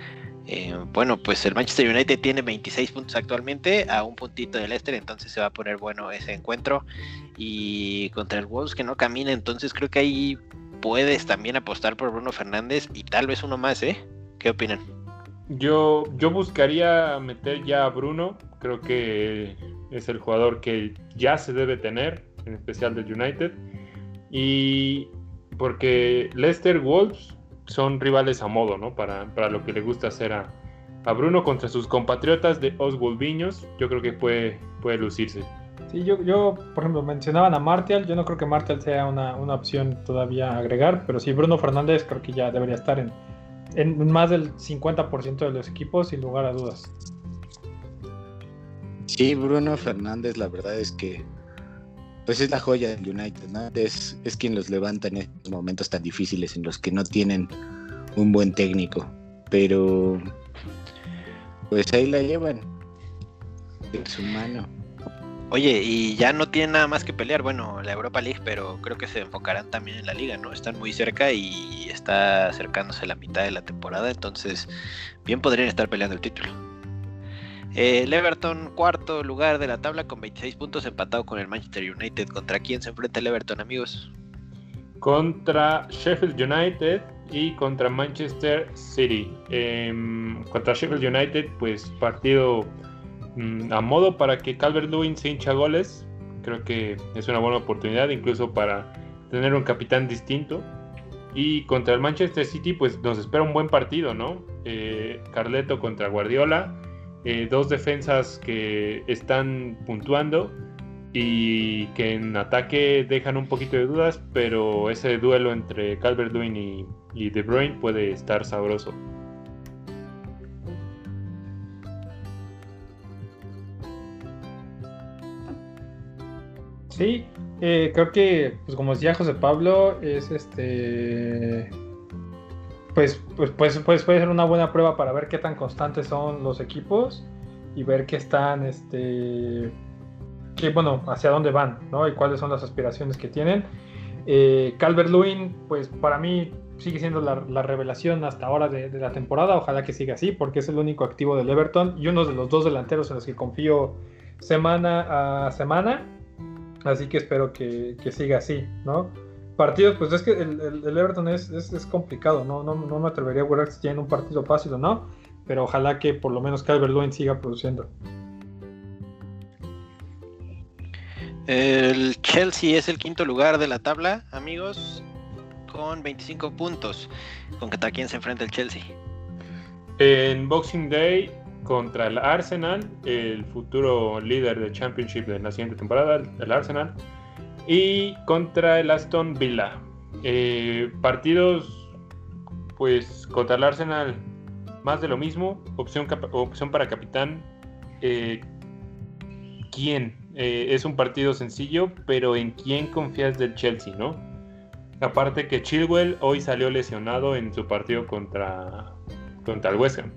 Speaker 1: Eh, bueno, pues el Manchester United tiene 26 puntos actualmente a un puntito del Leicester, entonces se va a poner bueno ese encuentro. Y contra el Wolves que no camina, entonces creo que ahí puedes también apostar por Bruno Fernández y tal vez uno más, ¿eh? ¿Qué opinan?
Speaker 2: Yo, yo buscaría meter ya a Bruno. Creo que es el jugador que ya se debe tener, en especial del United. Y porque Leicester Wolves son rivales a modo, ¿no? Para, para lo que le gusta hacer a, a Bruno contra sus compatriotas de Oswald Viños. Yo creo que puede, puede lucirse.
Speaker 3: Sí, yo, yo, por ejemplo, mencionaban a Martial. Yo no creo que Martial sea una, una opción todavía a agregar, pero sí, Bruno Fernández creo que ya debería estar en, en más del 50% de los equipos, sin lugar a dudas.
Speaker 4: Sí, Bruno Fernández, la verdad es que pues es la joya del United, ¿no? Es, es quien los levanta en estos momentos tan difíciles en los que no tienen un buen técnico. Pero pues ahí la llevan de su mano.
Speaker 1: Oye, y ya no tienen nada más que pelear, bueno, la Europa League, pero creo que se enfocarán también en la liga, ¿no? Están muy cerca y está acercándose la mitad de la temporada, entonces bien podrían estar peleando el título. El Everton, cuarto lugar de la tabla con 26 puntos, empatado con el Manchester United. ¿Contra quién se enfrenta el Everton, amigos?
Speaker 2: Contra Sheffield United y contra Manchester City. Em, contra Sheffield United, pues partido Mm, a modo para que Calvert-Lewin se hincha goles. Creo que es una buena oportunidad, incluso para tener un capitán distinto. Y contra el Manchester City, pues nos espera un buen partido, ¿no? Eh, Carleto contra Guardiola, eh, dos defensas que están puntuando y que en ataque dejan un poquito de dudas, pero ese duelo entre Calvert-Lewin y, y De puede estar sabroso.
Speaker 3: Sí, eh, creo que, pues como decía José Pablo, es este. Pues, pues, pues, pues, puede ser una buena prueba para ver qué tan constantes son los equipos y ver qué están, este. Que, bueno, hacia dónde van, ¿no? Y cuáles son las aspiraciones que tienen. Eh, Calvert Lewin, pues para mí sigue siendo la, revelación hasta ahora de, la temporada. Ojalá que siga así, porque es el único activo del Everton y uno de los dos delanteros en los que confío semana a semana. Así que espero que, siga así, ¿no? Partidos, pues es que el, Everton es, es, complicado, ¿no? ¿no? No me atrevería a jugar si tienen un partido fácil o no, pero ojalá que por lo menos Calvert Lewin siga produciendo.
Speaker 1: El Chelsea es el quinto lugar de la tabla, amigos, con 25 puntos. ¿Con qué quién se enfrenta el Chelsea?
Speaker 2: En Boxing Day contra el Arsenal, el futuro líder de Championship de la siguiente temporada, el Arsenal, y contra el Aston Villa. Eh, partidos, pues contra el Arsenal, más de lo mismo, opción, opción para capitán. Eh, ¿Quién? Eh, es un partido sencillo, pero ¿en quién confías del Chelsea, no? Aparte que Chilwell hoy salió lesionado en su partido contra, contra el West Ham.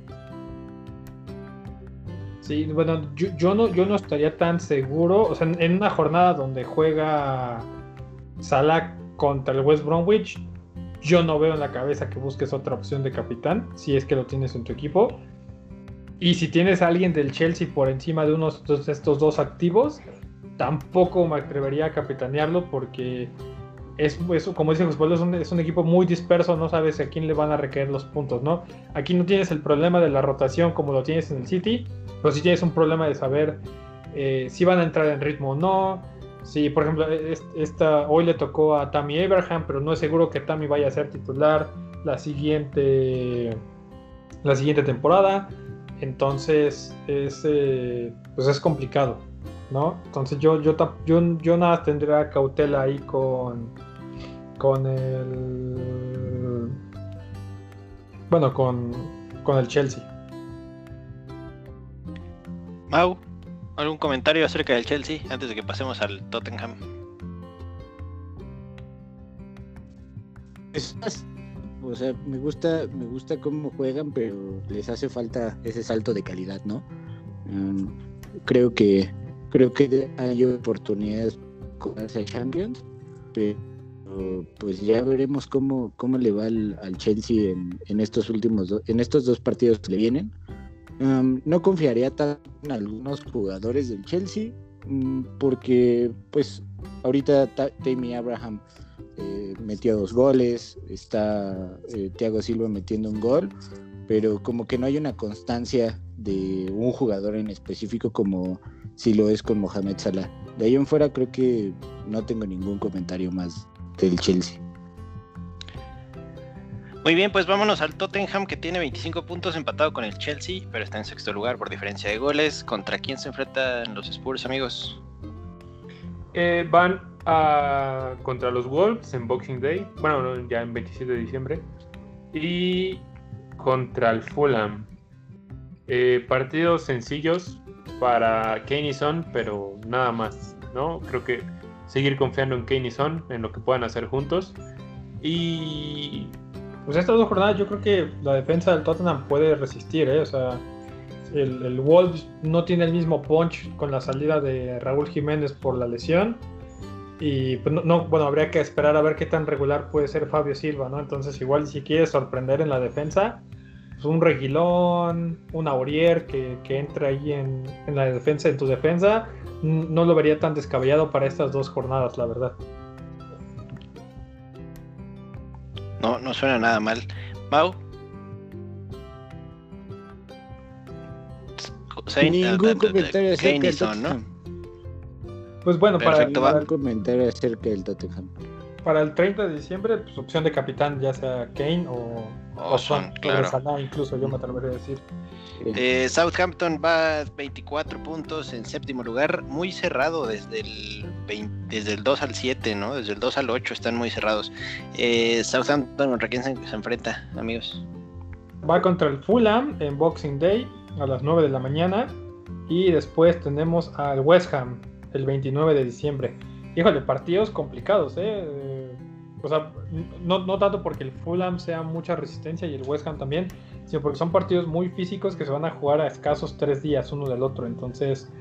Speaker 3: Sí, bueno, yo, no, yo no estaría tan seguro. O sea, en, una jornada donde juega Salah contra el West Bromwich, yo no veo en la cabeza que busques otra opción de capitán, si es que lo tienes en tu equipo. Y si tienes a alguien del Chelsea por encima de unos de estos dos activos, tampoco me atrevería a capitanearlo porque es, como dice José es un, es un, equipo muy disperso, no sabes a quién le van a requerir los puntos, ¿no? Aquí no tienes el problema de la rotación como lo tienes en el City, pero sí tienes un problema de saber eh, si van a entrar en ritmo o no. Si, por ejemplo, esta, hoy le tocó a Tammy Abraham, pero no es seguro que Tammy vaya a ser titular la siguiente, la siguiente temporada. Entonces, es, eh, pues es complicado. ¿no? Entonces yo, yo, yo, yo nada tendría cautela ahí con, con el... Bueno, con, con el Chelsea.
Speaker 1: Mau, ¿algún comentario acerca del Chelsea antes de que pasemos al Tottenham?
Speaker 4: o sea, me gusta, me gusta cómo juegan, pero les hace falta ese salto de calidad, ¿no? Mm, creo que creo que hay oportunidades con ese Champions, pero pues ya veremos cómo, cómo le va al, Chelsea en, estos últimos en estos dos partidos que le vienen. No confiaría tanto en algunos jugadores del Chelsea mm, porque pues ahorita Tammy Abraham eh, metió dos goles, está eh, Thiago Silva metiendo un gol, pero como que no hay una constancia de un jugador en específico como si lo es con Mohamed Salah. De ahí en fuera creo que no tengo ningún comentario más del Chelsea.
Speaker 1: Muy bien, pues vámonos al Tottenham que tiene 25 puntos empatado con el Chelsea, pero está en sexto lugar por diferencia de goles. ¿Contra quién se enfrentan los Spurs, amigos?
Speaker 2: Eh, van a, contra los Wolves en Boxing Day, bueno, ya en 27 de diciembre, y contra el Fulham. Eh, partidos sencillos, para Kane y Son, pero nada más, ¿no? Creo que seguir confiando en Kane y Son, en lo que puedan hacer juntos. Y.
Speaker 3: Pues estas dos jornadas yo creo que la defensa del Tottenham puede resistir, ¿eh? O sea, El, el Wolves no tiene el mismo punch con la salida de Raúl Jiménez por la lesión. Y pues, no, bueno, habría que esperar a ver qué tan regular puede ser Fabio Silva, ¿no? Entonces, igual si quieres sorprender en la defensa, pues un Reguilón, un Aurier que, que entra ahí en, en, la defensa, en tu defensa, no lo vería tan descabellado para estas dos jornadas, la verdad.
Speaker 1: No, no suena nada mal. Mau.
Speaker 4: Ningún comentario acerca del ¿no?
Speaker 3: Pues bueno, para
Speaker 4: el, para el comentario acerca del Tottenham.
Speaker 3: Para el 30 de diciembre, pues opción de capitán, ya sea Kane o,
Speaker 1: o Son, claro.
Speaker 3: Salah, incluso yo me atrevería a decir.
Speaker 1: Eh, Southampton va 24 puntos en séptimo lugar, muy cerrado desde el 20, desde el 2 al 7, ¿no? Desde el 2 al 8 están muy cerrados. Eh, Southampton contra quién se, se enfrenta, amigos.
Speaker 3: Va contra el Fulham en Boxing Day a las 9 de la mañana y después tenemos al West Ham el 29 de diciembre. Híjole, partidos complicados, ¿eh? O sea, no, no, tanto porque el Fulham sea mucha resistencia y el West Ham también, sino porque son partidos muy físicos que se van a jugar a escasos tres días uno del otro. Entonces,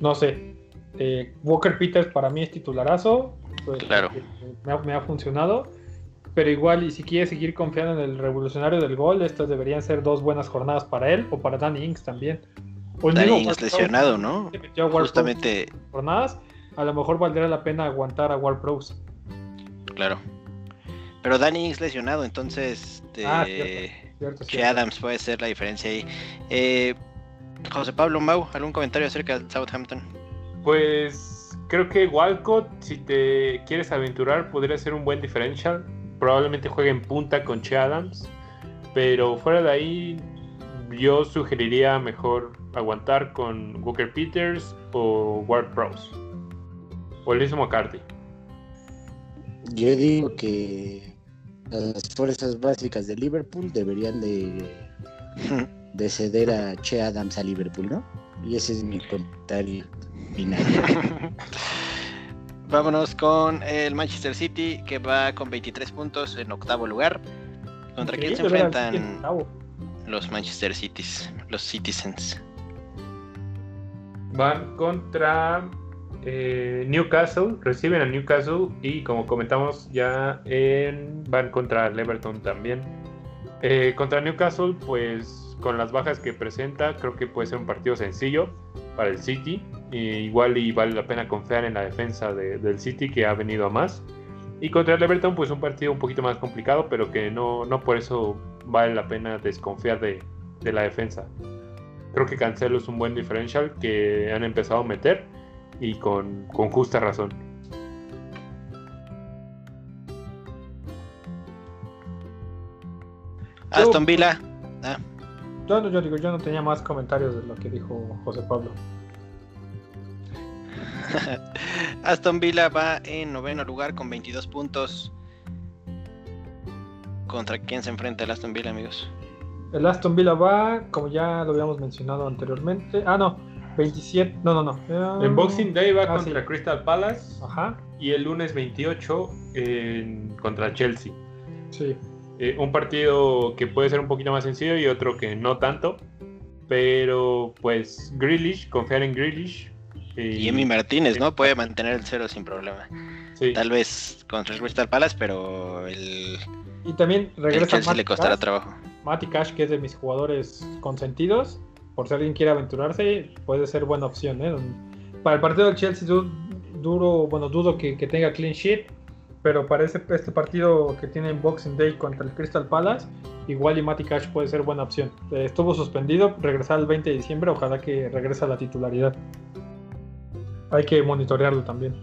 Speaker 3: no sé. Eh, Walker Peters para mí es titularazo. Pues,
Speaker 1: claro.
Speaker 3: Me ha, me ha, funcionado. Pero igual, y si quiere seguir confiando en el revolucionario del gol, estas deberían ser dos buenas jornadas para él o para Danny Ings también.
Speaker 1: O Danny Ings lesionado, ¿no? Justamente.
Speaker 3: Jornadas, a lo mejor valdría la pena aguantar a War Pros.
Speaker 1: Claro. Pero Danny Ings lesionado, entonces este,
Speaker 3: ah, cierto, cierto,
Speaker 1: que Adams puede ser la diferencia ahí. Eh, José Pablo Mau, ¿algún comentario acerca del Southampton?
Speaker 2: Pues creo que Walcott, si te quieres aventurar, podría ser un buen differential. Probablemente juegue en punta con Che Adams. Pero fuera de ahí, yo sugeriría mejor aguantar con Walker Peters o Ward Prowse. O Liz McCarthy.
Speaker 4: Yo digo que las fuerzas básicas de Liverpool deberían de, de ceder a Che Adams a Liverpool, ¿no? Y ese es mi comentario final.
Speaker 1: Vámonos con el Manchester City, que va con 23 puntos en octavo lugar. ¿Contra quién se enfrentan los Manchester Cities, los Citizens?
Speaker 2: Van contra eh, Newcastle, reciben a Newcastle y como comentamos ya van contra el Everton también. Eh, contra Newcastle, pues con las bajas que presenta, creo que puede ser un partido sencillo para el City. igual y vale la pena confiar en la defensa de, del City que ha venido a más. Y contra el Everton, pues un partido un poquito más complicado, pero que no, no por eso vale la pena desconfiar de, de la defensa. Creo que Cancelo es un buen differential que han empezado a meter y con, con justa razón.
Speaker 1: Aston Villa. Ah.
Speaker 3: Yo, no, yo digo, yo no tenía más comentarios de lo que dijo José Pablo.
Speaker 1: Aston Villa va en noveno lugar con 22 puntos. ¿Contra quién se enfrenta el Aston Villa, amigos?
Speaker 3: El Aston Villa va, como ya lo habíamos mencionado anteriormente. Ah, no, 27, no, no, no.
Speaker 2: En Boxing Day va ah, contra
Speaker 3: sí.
Speaker 2: Crystal Palace.
Speaker 3: Ajá.
Speaker 2: Y el lunes 28 en, contra Chelsea.
Speaker 3: Sí.
Speaker 2: Eh, un partido que puede ser un poquito más sencillo y otro que no tanto. Pero pues Grealish, confiar en Grealish.
Speaker 1: Y, y Emi Martínez, ¿no? Puede mantener el cero sin problema.
Speaker 2: Sí.
Speaker 1: Tal vez contra Crystal Palace, pero el,
Speaker 3: Y también
Speaker 1: el
Speaker 3: regresa
Speaker 1: Chelsea
Speaker 3: Matty
Speaker 1: le costará
Speaker 3: Cash.
Speaker 1: trabajo.
Speaker 3: Matty Cash, que es de mis jugadores consentidos. Por si alguien quiere aventurarse, puede ser buena opción. ¿eh? Para el partido del Chelsea, du- duro, bueno, dudo que, que tenga clean sheet. Pero para ese- este partido que tiene en Boxing Day contra el Crystal Palace, igual y Matty Cash puede ser buena opción. Eh, estuvo suspendido, regresar el 20 de diciembre, ojalá que regrese a la titularidad. Hay que monitorearlo también.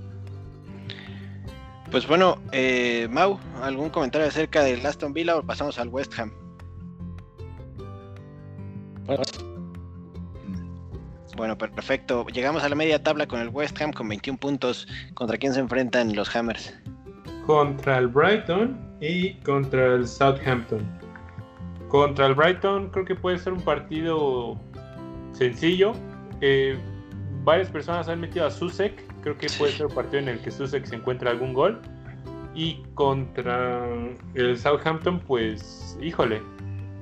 Speaker 1: Pues bueno, eh, Mau, ¿algún comentario acerca del Aston Villa o pasamos al West Ham? Bueno, perfecto. Llegamos a la media tabla con el West Ham con 21 puntos. ¿Contra quién se enfrentan los Hammers?
Speaker 2: Contra el Brighton y contra el Southampton. Contra el Brighton creo que puede ser un partido sencillo. Eh, varias personas han metido a Susek. Creo que puede ser un partido en el que Susek se encuentra algún gol. Y contra el Southampton, pues, híjole.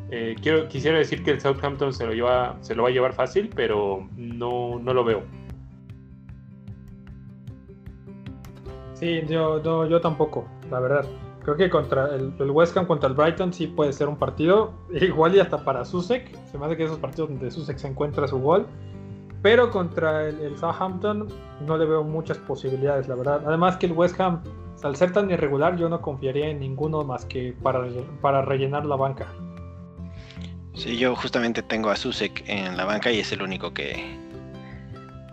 Speaker 2: Eh, quiero, quisiera decir que el Southampton se lo, lleva, se lo va a llevar fácil, pero no, no lo veo.
Speaker 3: Sí, yo, yo, yo tampoco, la verdad. Creo que contra el, West Ham contra el Brighton sí puede ser un partido, igual y hasta para Susek. Se me hace que esos partidos donde Susek se encuentra su gol. Pero contra el, el, Southampton no le veo muchas posibilidades, la verdad. Además que el West Ham, al ser tan irregular, yo no confiaría en ninguno más que para, para rellenar la banca.
Speaker 1: Sí, yo justamente tengo a Susek en la banca y es el único que,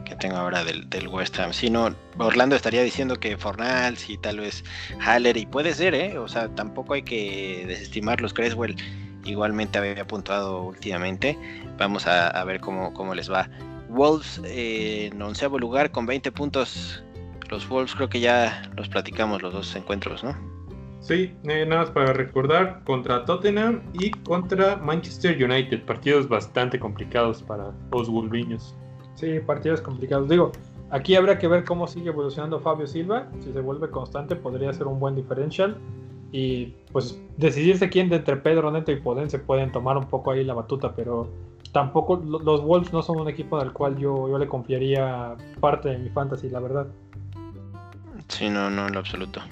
Speaker 1: que tengo ahora del, del, West Ham. Si no, Orlando estaría diciendo que Fornals y tal vez Haller, y puede ser, ¿eh? O sea, tampoco hay que desestimar los Creswell. Igualmente había puntuado últimamente. Vamos a, a ver cómo, cómo, les va. Wolves en onceavo lugar con 20 puntos. Los Wolves creo que ya los platicamos los dos encuentros, ¿no?
Speaker 2: Sí, eh, nada más para recordar, contra Tottenham y contra Manchester United. Partidos bastante complicados para los wolviños.
Speaker 3: Sí, partidos complicados. Digo, aquí habrá que ver cómo sigue evolucionando Fabio Silva. Si se vuelve constante, podría ser un buen diferencial. Y pues decidirse quién de entre Pedro Neto y Podense pueden tomar un poco ahí la batuta, pero tampoco los Wolves no son un equipo del cual yo, yo le confiaría parte de mi fantasy, la verdad.
Speaker 1: Sí, no, no, en lo absoluto.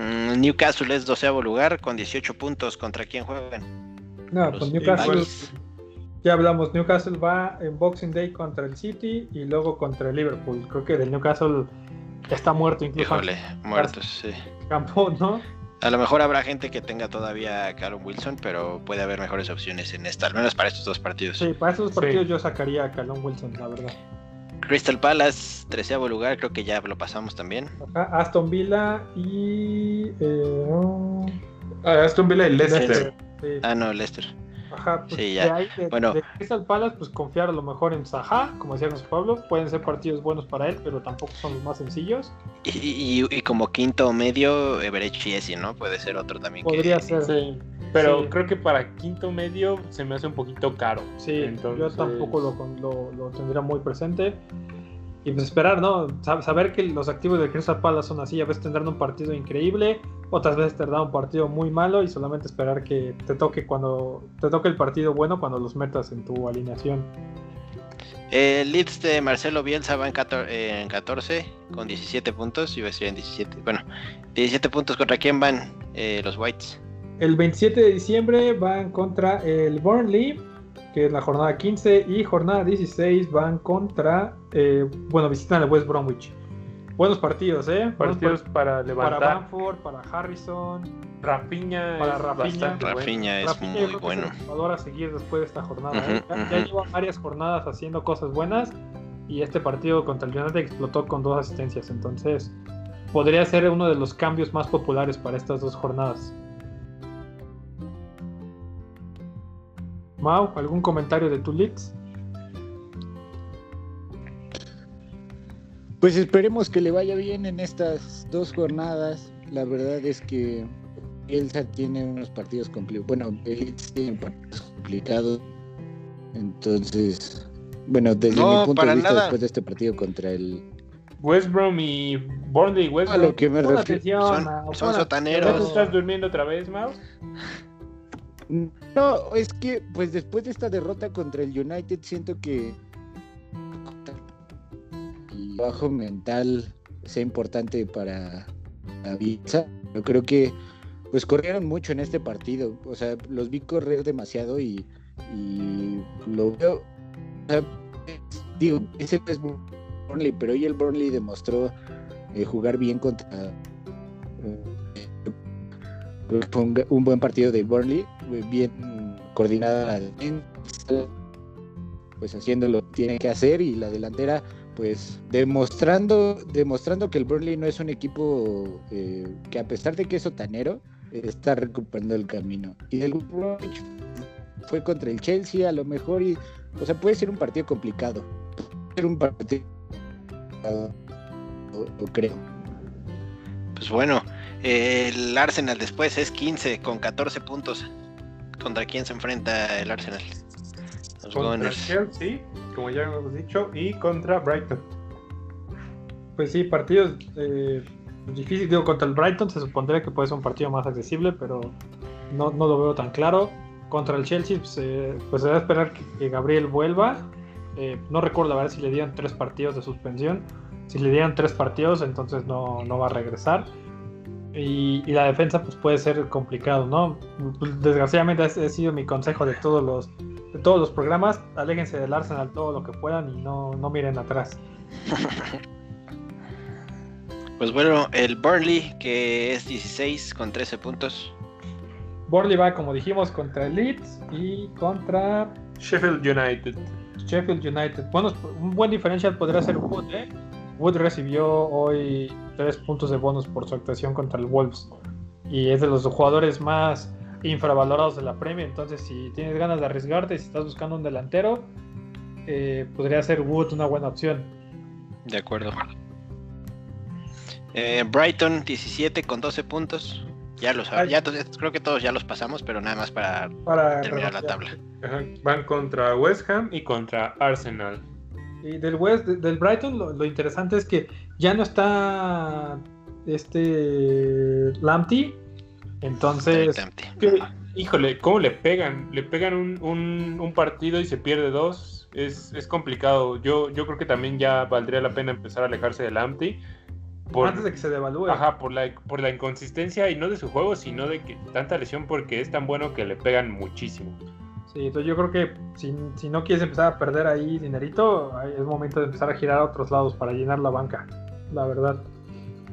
Speaker 1: Mm, Newcastle es doceavo lugar con 18 puntos. ¿Contra quién juegan?
Speaker 3: No, pues Newcastle. Ya hablamos, Newcastle va en Boxing Day contra el City y luego contra el Liverpool. Creo que del Newcastle está muerto incluso.
Speaker 1: Híjole, muerto, sí.
Speaker 3: Campo, ¿no?
Speaker 1: A lo mejor habrá gente que tenga todavía a Callum Wilson, pero puede haber mejores opciones en esta, al menos para estos dos partidos.
Speaker 3: Sí, para estos dos partidos sí. yo sacaría a Callum Wilson, la verdad.
Speaker 1: Crystal Palace, treceavo lugar, creo que ya lo pasamos también.
Speaker 3: Ajá, Aston Villa y. Eh, oh.
Speaker 2: Aston Villa y Leicester. Leicester
Speaker 1: sí. Ah, no, Leicester.
Speaker 3: Ajá, pues
Speaker 1: sí, ya.
Speaker 3: De ahí, de,
Speaker 1: bueno.
Speaker 3: de Crystal Palace, pues confiar a lo mejor en Saha, como decía José Pablo. Pueden ser partidos buenos para él, pero tampoco son los más sencillos.
Speaker 1: Y, y, y como quinto medio, Everett Chiesi, ¿no? Puede ser otro también.
Speaker 3: Podría
Speaker 1: que...
Speaker 3: ser.
Speaker 2: Sí. Pero sí. creo que para quinto medio se me hace un poquito caro.
Speaker 3: Sí, Entonces... yo tampoco lo, lo, lo tendría muy presente. Y pues esperar, ¿no? Saber que los activos de Crystal Palace son así, a veces tendrán un partido increíble, otras veces tendrán un partido muy malo y solamente esperar que te toque cuando te toque el partido bueno cuando los metas en tu alineación.
Speaker 1: El Leeds de Marcelo Bielsa va en 14, en 14 con 17 puntos, iba a decir en 17, bueno, 17 puntos contra quién van eh, los Whites.
Speaker 3: El 27 de diciembre van contra el Burnley que es la jornada 15, y jornada 16 van contra, eh, bueno, visitan el West Bromwich. Buenos partidos, ¿eh?
Speaker 2: Partidos
Speaker 3: Buenos
Speaker 2: para levantar.
Speaker 3: Para Bamford, para Harrison.
Speaker 2: Rafinha
Speaker 3: para
Speaker 2: es
Speaker 3: Rafinha.
Speaker 1: Rafinha es muy bueno.
Speaker 3: Es jugador a seguir después de esta jornada.
Speaker 1: Uh -huh,
Speaker 3: ¿eh? ya,
Speaker 1: uh -huh.
Speaker 3: ya, lleva varias jornadas haciendo cosas buenas y este partido contra el United explotó con dos asistencias. Entonces, podría ser uno de los cambios más populares para estas dos jornadas. Mau, ¿algún comentario de tu leaks?
Speaker 4: Pues esperemos que le vaya bien en estas dos jornadas. La verdad es que Elsa tiene unos partidos complicados. Bueno, Elsa tiene partidos complicados. Entonces, bueno, desde
Speaker 1: no,
Speaker 4: mi punto de vista,
Speaker 1: nada.
Speaker 4: después de este partido contra el.
Speaker 2: West Brom y Burnley West
Speaker 4: A
Speaker 2: Brom.
Speaker 4: lo que me refiero.
Speaker 1: Son- son sotaneros.
Speaker 2: ¿Ya te
Speaker 3: atención.
Speaker 2: estás durmiendo otra vez, Mau?
Speaker 4: No, es que, pues después de esta derrota contra el United, siento que el bajo mental sea importante para la Bielsa. Yo creo que, pues corrieron mucho en este partido. O sea, los vi correr demasiado y, y lo veo. o sea, digo, ese es Burnley, pero hoy el Burnley demostró eh, jugar bien contra. eh, un, un buen partido de Burnley, eh, bien coordinada la defensa, pues haciendo lo que tiene que hacer y la delantera pues demostrando demostrando que el Burnley no es un equipo eh, que a pesar de que es sotanero está recuperando el camino. Y el Bromwich fue contra el Chelsea a lo mejor y o sea puede ser un partido complicado. Puede ser un partido complicado, lo creo.
Speaker 1: Pues bueno, el Arsenal después es 15 con 14 puntos. ¿Contra quién se enfrenta el Arsenal? Los
Speaker 2: Contra
Speaker 1: Gunners.
Speaker 2: Chelsea, como ya hemos dicho, y contra Brighton.
Speaker 3: Pues sí, partidos eh, difíciles. Digo, contra el Brighton se supondría que puede ser un partido más accesible, pero no, no lo veo tan claro. Contra el Chelsea, pues, eh, pues se va a esperar que, que Gabriel vuelva. Eh, no recuerdo a ver si le dieron tres partidos de suspensión. Si le dieron tres partidos, entonces no, no va a regresar. Y, y la defensa pues puede ser complicado, ¿no? Desgraciadamente ese ha sido mi consejo de todos los, de todos los programas. Aléjense del Arsenal todo lo que puedan y no, no miren atrás.
Speaker 1: Pues bueno, el Burnley, que es 16 con 13 puntos.
Speaker 3: Borley va, como dijimos, contra el Leeds y contra
Speaker 2: Sheffield United.
Speaker 3: Sheffield United. Bueno, un buen diferencial podría ser Wood, ¿eh? Wood recibió hoy 3 puntos de bonus por su actuación contra el Wolves. Y es de los jugadores más infravalorados de la Premier. Entonces, si tienes ganas de arriesgarte, si estás buscando un delantero, eh, podría ser Wood una buena opción.
Speaker 1: De acuerdo. Eh, Brighton 17 con 12 puntos. Ya los
Speaker 3: Ay.
Speaker 1: ya to- creo que todos ya los pasamos, pero nada más para
Speaker 3: Para
Speaker 1: terminar la tabla.
Speaker 2: Ajá, Van contra West Ham y contra Arsenal.
Speaker 3: Y del West, de- del Brighton, lo, lo interesante es que ya no está este Lamptey. Entonces.
Speaker 2: Que, híjole, ¿cómo le pegan? Le pegan un, un- un partido y se pierde dos. Es, es complicado. Yo, yo creo que también ya valdría la pena empezar a alejarse del Ampty. Por,
Speaker 3: antes de que se devalúe.
Speaker 2: ajá, por, la, por la inconsistencia y no de su juego, sino de que tanta lesión porque es tan bueno que le pegan muchísimo.
Speaker 3: Sí, entonces yo creo que si, si no quieres empezar a perder ahí dinerito, es momento de empezar a girar a otros lados para llenar la banca, la verdad.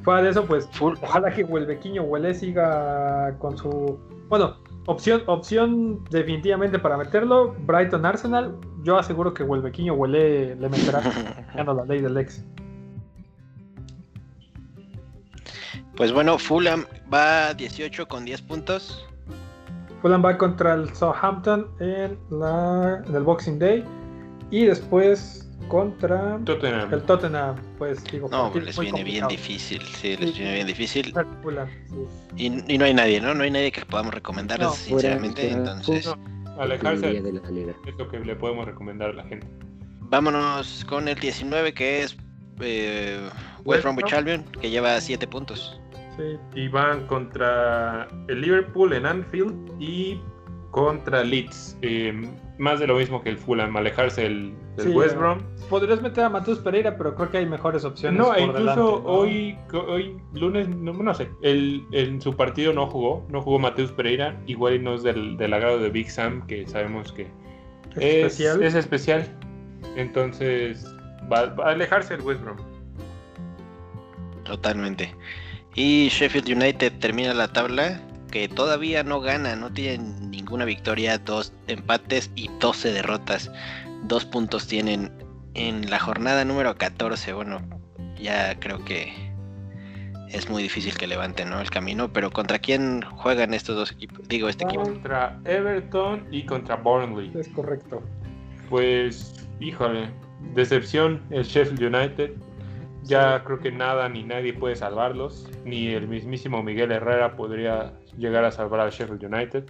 Speaker 3: Fuera de eso, pues ojalá que Huelvequiño Huele siga con su... Bueno, opción, opción definitivamente para meterlo, Brighton Arsenal, yo aseguro que Huelvequiño Huele le meterá ganando la ley del ex.
Speaker 1: Pues bueno, Fulham va 18 con 10 puntos.
Speaker 3: Fulham va contra el Southampton en, la, en el Boxing Day y después contra
Speaker 2: Tottenham.
Speaker 3: el Tottenham, pues digo,
Speaker 1: No, les viene bien difícil. Sí, les
Speaker 3: Sí.
Speaker 1: viene bien difícil.
Speaker 3: Fulham, sí.
Speaker 1: Y, y no hay nadie, ¿no? No hay nadie que podamos recomendarles,
Speaker 3: No,
Speaker 1: sinceramente.
Speaker 4: fuera-
Speaker 1: Entonces,
Speaker 2: No, alejarse
Speaker 4: Día de la liga.
Speaker 2: es lo que le podemos recomendar a la gente.
Speaker 1: vámonos con el 19, que es eh, West Bromwich
Speaker 3: Brom.
Speaker 1: Albion, que lleva 7 puntos.
Speaker 3: Sí.
Speaker 2: Y van contra el Liverpool en Anfield y contra Leeds. Eh, más de lo mismo que el Fulham, alejarse del, del
Speaker 3: Sí,
Speaker 2: West Brom.
Speaker 3: Podrías meter a Matheus Pereira, pero creo que hay mejores opciones.
Speaker 2: No,
Speaker 3: por
Speaker 2: e incluso
Speaker 3: delante, ¿no?
Speaker 2: hoy, hoy lunes, no, no sé, el, en su partido no jugó, no jugó Mateus Pereira, igual y no es del, del agrado de Big Sam, que sabemos que
Speaker 3: Es
Speaker 2: es
Speaker 3: especial.
Speaker 2: es especial. Entonces, va, va a alejarse el West Brom.
Speaker 1: Totalmente. Y Sheffield United termina la tabla, que todavía no gana, no tienen ninguna victoria, dos empates y 12 derrotas. Dos puntos tienen en la jornada número 14. Bueno, ya creo que es muy difícil que levanten ¿no? el camino, pero ¿contra quién juegan estos dos equipos? Digo, este equipo.
Speaker 2: Contra Everton y contra Burnley.
Speaker 3: Es correcto.
Speaker 2: Pues, híjole, decepción el Sheffield United. Ya creo que nada ni nadie puede salvarlos. Ni el mismísimo Miguel Herrera podría llegar a salvar al Sheffield United.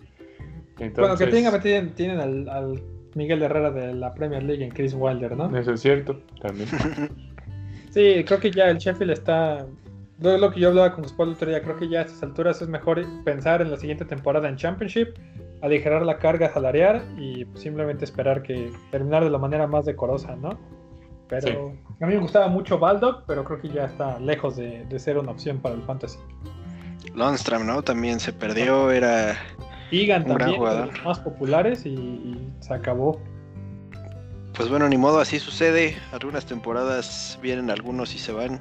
Speaker 2: Entonces,
Speaker 3: Bueno, que tengan, tienen, tienen al, al Miguel Herrera de la Premier League en Chris Wilder, ¿no?
Speaker 2: Eso es cierto, también.
Speaker 3: Sí, creo que ya el Sheffield está. Lo, lo que yo hablaba con el otro día, creo que ya a estas alturas es mejor pensar en la siguiente temporada en Championship, aligerar la carga salarial y simplemente esperar que terminar de la manera más decorosa, ¿no? Pero a mí me gustaba mucho Baldock, pero creo que ya está lejos de, de ser una opción para el fantasy.
Speaker 1: Lundstram, ¿no? También se perdió, era...
Speaker 3: Egan
Speaker 1: Un gran
Speaker 3: también, uno de
Speaker 1: jugador.
Speaker 3: los más populares y, y se acabó.
Speaker 1: Pues bueno, ni modo, así sucede. Algunas temporadas vienen algunos y se van.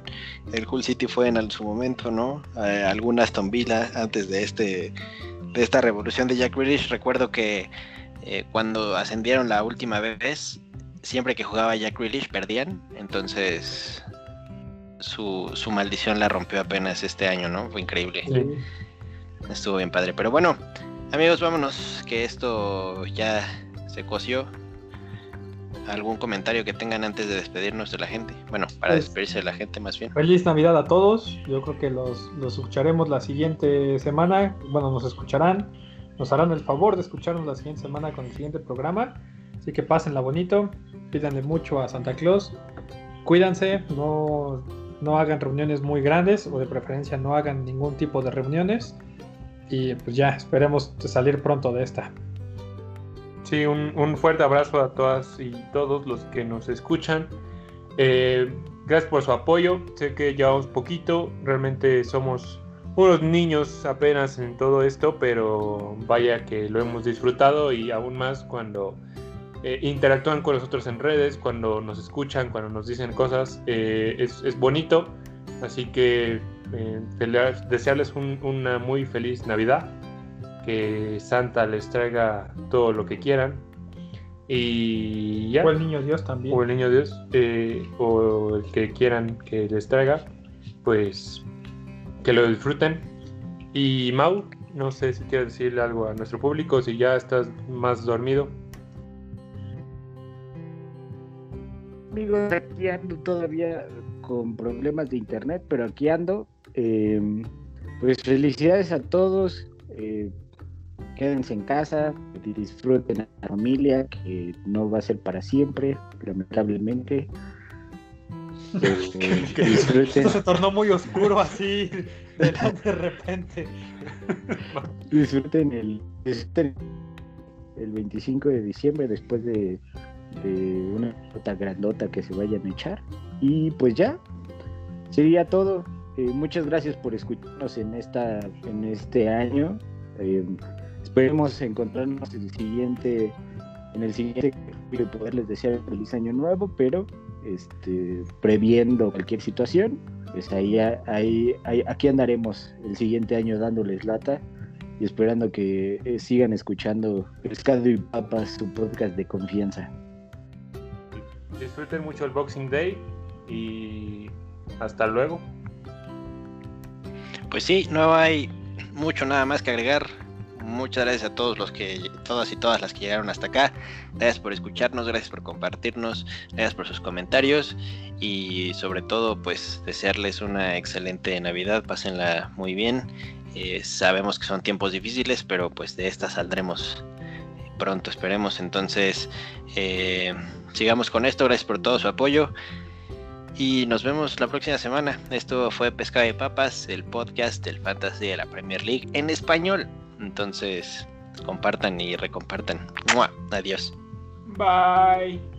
Speaker 1: El Hull City fue en su momento, ¿no? Eh, algún Aston Villa antes de este de esta revolución de Jack Grealish. Recuerdo que eh, cuando ascendieron la última vez, siempre que jugaba Jack Grealish perdían. Entonces su, su maldición la rompió apenas este año, ¿no? Fue increíble.
Speaker 2: Sí.
Speaker 1: Estuvo bien padre. Pero bueno, amigos, vámonos, que esto ya se coció. ¿Algún comentario que tengan antes de despedirnos de la gente? Bueno, para
Speaker 3: Pues-
Speaker 1: despedirse de la gente más bien.
Speaker 3: Feliz Navidad a todos. Yo creo que los, los escucharemos la siguiente semana. Bueno, nos escucharán. Nos harán el favor de escucharnos la siguiente semana con el siguiente programa. Así que pásenla bonito. Pídanle mucho a Santa Claus. Cuídense. No, no hagan reuniones muy grandes o de preferencia no hagan ningún tipo de reuniones. Y pues ya, esperemos salir pronto de esta.
Speaker 2: Sí, un, fuerte abrazo a todas y todos los que nos escuchan. Eh, gracias por su apoyo. Sé que llevamos poquito, realmente somos unos niños apenas en todo esto, pero vaya que lo hemos disfrutado y aún más cuando eh, interactúan con nosotros en redes, cuando nos escuchan, cuando nos dicen cosas, eh, es, bonito. Así que eh, desearles una muy feliz Navidad, que Santa les traiga todo lo que quieran. Y ya.
Speaker 3: O el niño Dios también.
Speaker 2: O el niño Dios, o el que quieran que les traiga, pues que lo disfruten. Y Mau, no sé si quieres decirle algo a nuestro público, si ya estás más dormido.
Speaker 4: Amigos, aquí ando todavía con problemas de internet, pero aquí ando. Em, pues felicidades a todos. Eh, quédense en casa, disfruten a la familia, que no va a ser para siempre, lamentablemente.
Speaker 3: Esto se tornó muy oscuro así, de, repente.
Speaker 4: Disfruten el, el 25 de diciembre después de, una nota grandota que se vayan a echar. Y pues ya, sería todo. Eh, muchas gracias por escucharnos en, esta, en este año. Eh, esperemos encontrarnos en el siguiente en el siguiente y poderles desear feliz año nuevo, pero este, previendo cualquier situación, pues ahí, ahí, aquí andaremos el siguiente año dándoles lata y esperando que eh, sigan escuchando Pescado y Papas, su podcast de confianza.
Speaker 2: Disfruten mucho el Boxing Day y hasta luego.
Speaker 1: Pues sí, no hay mucho nada más que agregar muchas gracias a todos los que, todas y todas las que llegaron hasta acá. Gracias por escucharnos, gracias por compartirnos, gracias por sus comentarios y sobre todo pues desearles una excelente Navidad, pásenla muy bien. Eh, sabemos que son tiempos difíciles, pero pues de esta saldremos pronto, esperemos. Entonces, eh, sigamos con esto, gracias por todo su apoyo. Y nos vemos la próxima semana. Esto fue Pesca de Papas, el podcast del Fantasy de la Premier League en español. Entonces, compartan y recompartan. Adiós.
Speaker 3: Bye.